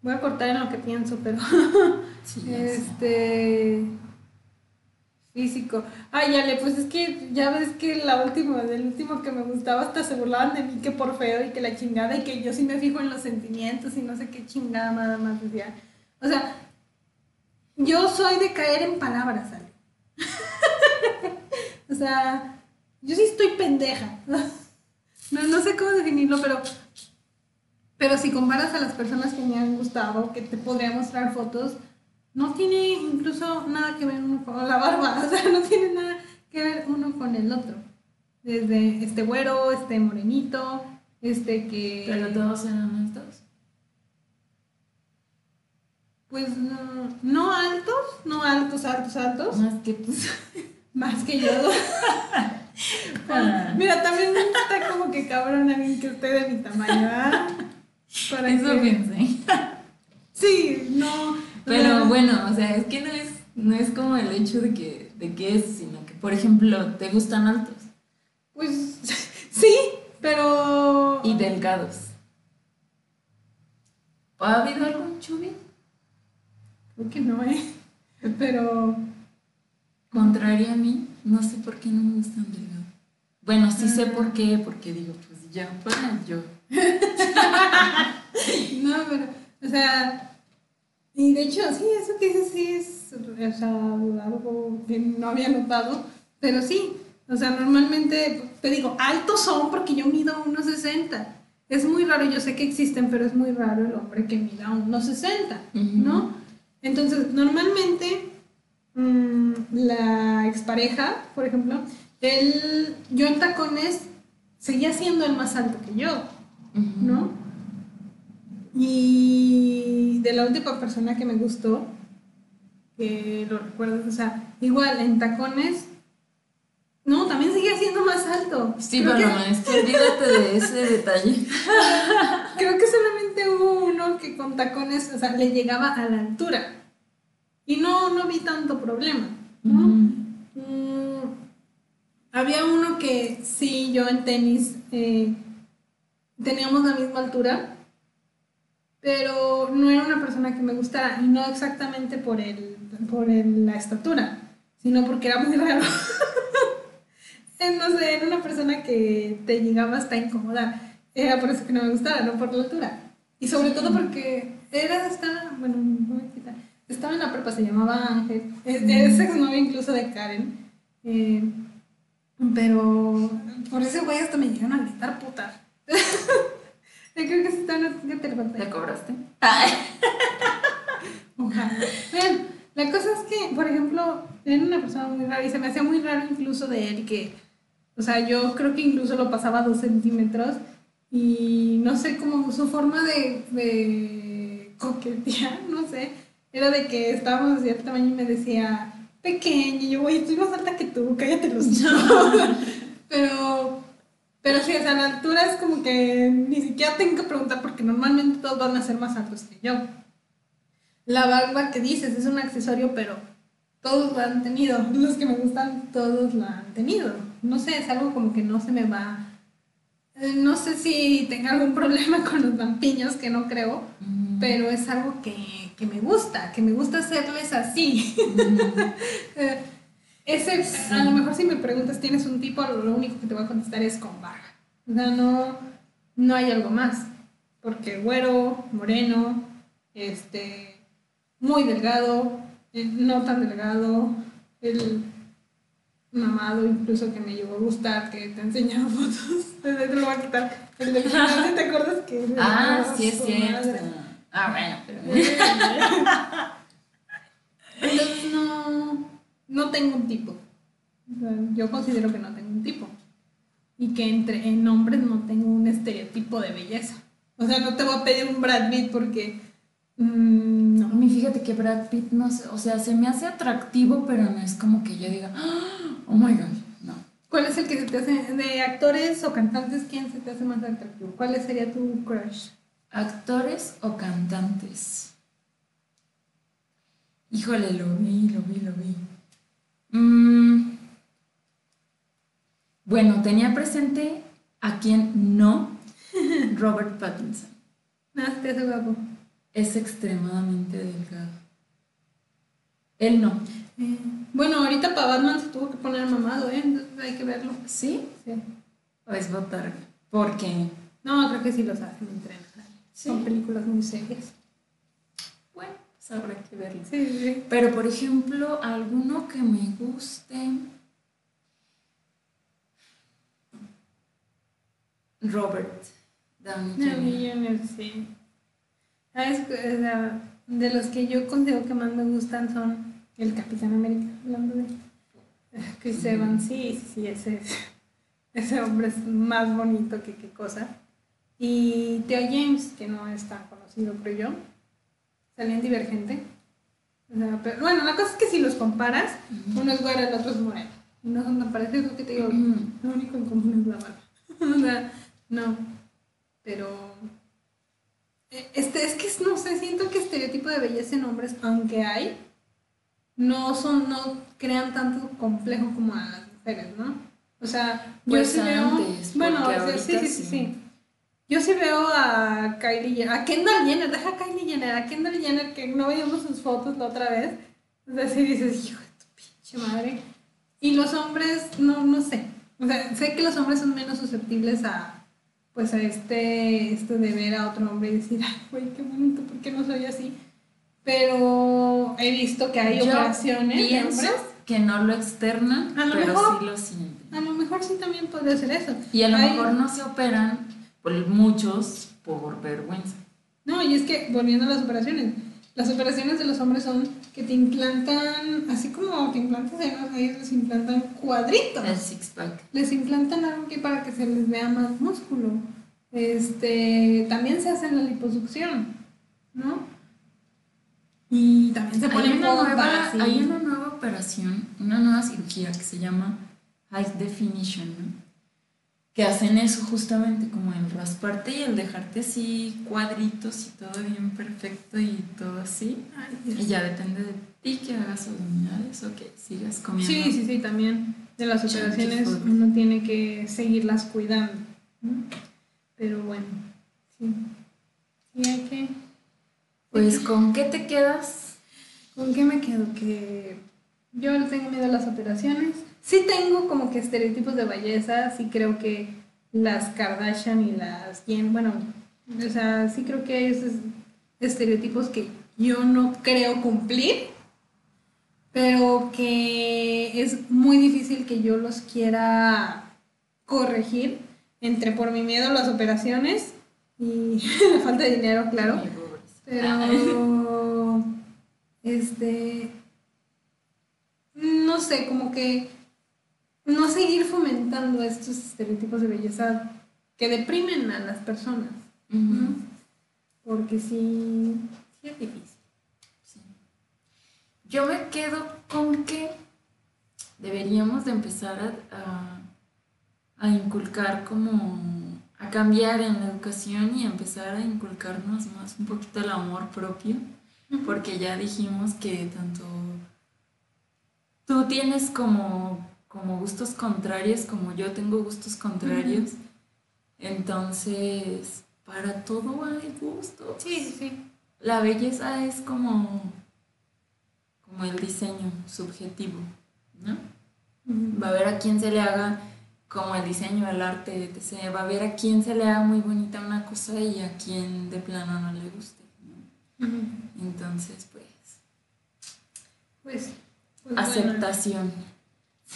Voy a cortar en lo que pienso, pero Sí, sé. físico. Ay, Ale, pues es que ya ves que la última, el último que me gustaba hasta se burlaban de mí que por feo y que la chingada y que yo sí me fijo en los sentimientos y no sé qué chingada nada más decía. O sea, yo soy de caer en palabras, Ale. o sea, yo sí estoy pendeja. No, no sé cómo definirlo, pero pero si comparas a las personas que me han gustado, que te podría mostrar fotos, no tiene incluso nada que ver uno con la barba, o sea, no tiene nada que ver uno con el otro. Desde este güero, este morenito, este que... Pero todos eran altos. Pues no, no altos, no altos, altos, altos, Más que tú. más que yo. Ah. Mira, también está como que cabrón alguien que esté de mi tamaño, ¿verdad? Para Eso que- pensé. Sí, no. Pero no. bueno, o sea, es que no es, no es como el hecho de que, de que es, sino que, por ejemplo, te gustan altos Pues sí, pero. y delgados. ¿Ha habido algún chubby? Creo que no, ¿eh? Pero. Contrario a mí, no sé por qué no me gustan delgados. Bueno, sí sé por qué, porque digo, pues ya, para yo. No, pero. O sea. Y de hecho, sí, eso que dices sí es. O sea, algo que no había notado. Pero sí. O sea, normalmente. Te digo, altos son porque yo mido 1,60. Es muy raro, yo sé que existen, pero es muy raro el hombre que mida 1,60. ¿no? Entonces, normalmente, mm, la expareja, por ejemplo, él, yo en tacones seguía siendo el más alto que yo. ¿no? Y de la última persona que me gustó, que lo recuerdo, o sea, igual en tacones, no, también seguía siendo más alto. Sí, Creo pero que- no, es que olvídate de ese detalle. Creo que solamente hubo uno que con tacones, o sea, le llegaba a la altura. Y no, no vi tanto problema, ¿no? Mm, había uno que sí, yo en tenis eh, teníamos la misma altura, pero no era una persona que me gustara, y no exactamente por, el, por el- la estatura, sino porque era muy raro. No sé, era una persona que te llegaba hasta a incomodar. Era por eso que no me gustaba, no por la altura. Y sobre todo porque era, estaba, bueno, no me quita, estaba en la prepa, se llamaba Ángel, es, es exnovio incluso de Karen. eh, pero por ese güey hasta me llegaron a gritar puta. Yo creo que te lo. ¿Le cobraste? Bueno, la cosa es que, por ejemplo, era una persona muy rara y se me hacía muy raro incluso de él que, o sea, yo creo que incluso lo pasaba a dos centímetros y no sé cómo su forma de, de coquetear, no sé, era de que estábamos de cierto tamaño y me decía, pequeña, y yo, güey, estoy más alta que tú, cállate los Pero, pero sí, o sea, la altura es como que ni siquiera tengo que preguntar porque normalmente todos van a ser más altos que yo. La barba que dices es un accesorio, pero todos lo han tenido. Los que me gustan, todos lo han tenido. No sé, es algo como que no se me va eh, no sé si tenga algún problema con los lampiños, que no creo, Mm. pero es algo que, que me gusta, que me gusta hacerles así. Eh, Ese, A lo mejor si me preguntas, ¿tienes un tipo? Lo único que te voy a contestar es con barba. O sea, no, no hay algo más. Porque güero, moreno, este, muy delgado, eh, no tan delgado, el mamado incluso que me llegó a gustar, que te he enseñado fotos. Te lo voy a quitar. El del gimnasio, ¿te acuerdas que? Ah, sí es cierto. madre? Ah, bueno, pero... Entonces no, no tengo un tipo. O sea, yo considero que no tengo un tipo. Y que entre en hombres no tengo un estereotipo de belleza. O sea, no te voy a pedir un Brad Pitt porque... mm, A no. mí fíjate que Brad Pitt no sé, o sea, se me hace atractivo, pero no es como que yo diga, "Ah, oh my god, no. ¿Cuál es el que se te hace, de actores o cantantes, quién se te hace más atractivo? ¿Cuál sería tu crush? ¿Actores o cantantes? Híjole, lo vi, lo vi, lo vi. Mm, Bueno, tenía presente a quien no, Robert Pattinson. Te hace guapo. Es extremadamente delgado. Él no. Eh, bueno, ahorita para Batman se tuvo que poner mamado, ¿eh? Entonces hay que verlo. ¿Sí? Sí. ¿O es botarga? Porque, No, creo que sí los hacen entrenar. Sí. Son películas muy serias. Habrá que verlo. Sí, sí. Pero, por ejemplo, alguno que me guste. Robert Downey No, Jr. Sí. ¿Sabes? O sea, de los que yo considero que más me gustan son el Capitán América, hablando de Chris Evans, sí, sí, sí, ese, ese hombre es más bonito que qué cosa. Y Theo James, que no es tan conocido, creo yo, en Divergente. O sea, pero, bueno, la cosa es que si los comparas, uno es güero, el otro es moreno. No son tan parecidos, lo que te digo, Ujú. lo único en común es la barba. o sea, no. Pero. eh, Este, es que no sé, siento que estereotipo de belleza en hombres, aunque hay, no son, no crean tanto complejo como a las mujeres, ¿no? O sea, Pues yo sí veo. antes, Bueno, porque o sea, sí, sí, sí, sí. Yo sí veo a Kylie Jenner, a Kendall Jenner, deja a Kylie Jenner, a Kendall Jenner que no veíamos sus fotos la otra vez. Sea, sí dices, hijo de tu pinche madre. Y los hombres, no, no sé. O sea, sé que los hombres son menos susceptibles a, pues a este, esto de ver a otro hombre y decir, ay, güey, qué bonito, ¿por qué no soy así? Pero he visto que hay Yo operaciones de hombres. que no lo externan, A lo pero mejor. sí lo sienten. A lo mejor sí también podría ser eso. Y a lo Hay- mejor no se operan, por muchos, por vergüenza. No, y es que, volviendo a las operaciones, las operaciones de los hombres son que te implantan, así como te implantan senos, a ellos les implantan cuadritos. El six-pack. Les implantan algo que para que se les vea más músculo. Este, también se hace la liposucción, ¿no? Y también se Hay ponen una, nueva, hay una nueva operación, una nueva cirugía que se llama High Definition, ¿no? Que hacen eso justamente, como el rasparte y el dejarte así cuadritos y todo bien perfecto y todo así. Ay. Y ya depende de ti que hagas abdominales o que sigas comiendo. Sí, sí, sí, también de las operaciones uno tiene que seguirlas cuidando. ¿no? Pero bueno, sí. Sí, hay que. Pues, ¿con qué te quedas? ¿Con qué me quedo? Que yo le tengo miedo a las operaciones. Sí tengo como que estereotipos de belleza, sí creo que las Kardashian y las Jen, bueno, o sea, sí creo que hay esos estereotipos que yo no creo cumplir, pero que es muy difícil que yo los quiera corregir entre por mi miedo a las operaciones y la falta de dinero, claro. Pero, este, no sé, como que no seguir fomentando estos estereotipos de belleza que deprimen a las personas. Porque sí, sí es difícil. Sí. Yo me quedo con que deberíamos de empezar a, a- a inculcar como a cambiar en la educación y empezar a inculcarnos más un poquito el amor propio, porque ya dijimos que tanto tú tienes como, como gustos contrarios, como yo tengo gustos contrarios. Entonces, para todo hay gusto. Sí, sí. La belleza es como, como el diseño subjetivo, ¿no? Va a haber a quien se le haga como el diseño, el arte, etc. Va a haber a quien se le haga muy bonita una cosa y a quien de plano no le guste. ¿no? Entonces, pues, Pues, pues aceptación Bueno,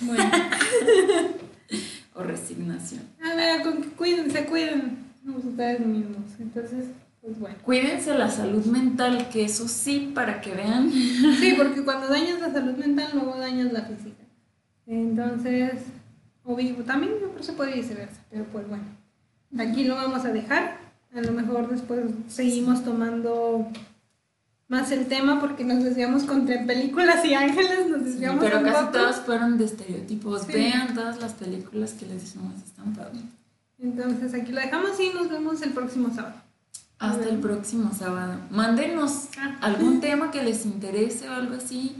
o resignación. bueno. a ver, con que cuiden, se cuiden ustedes mismos. Entonces, pues bueno. Cuídense la salud mental, que eso sí, para que vean. Sí, porque cuando dañas la salud mental, luego dañas la física. Entonces, o vivo, también que se puede viceversa, pero pues bueno. Aquí lo vamos a dejar. A lo mejor después seguimos tomando más el tema porque nos desviamos contra películas y ángeles, nos desviamos Pero un casi todas fueron de estereotipos. Sí. Vean todas las películas que les dijimos, están padres. Entonces aquí lo dejamos y nos vemos el próximo sábado. Hasta el próximo sábado. Mándenos Ah. algún tema que les interese o algo así.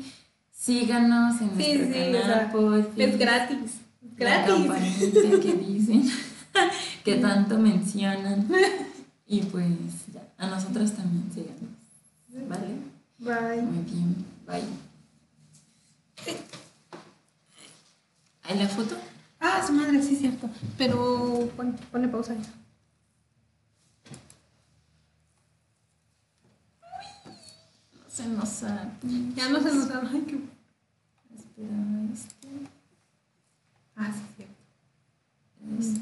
Síganos en Sí, nuestro sí, o canal. sea, porfis. Es gratis. La Gratis. campanita que dicen, que tanto mencionan. Y pues ya, a nosotras también síganos. ¿Vale? Bye. Muy bien, bye. ¿Hay la foto? Ah, su madre, sí, cierto. Pero pon, ponle pausa ahí. No se nos ha... Ya no se nos ha... Ay, qué... Espera, este... Ah, sí, cierto. Este.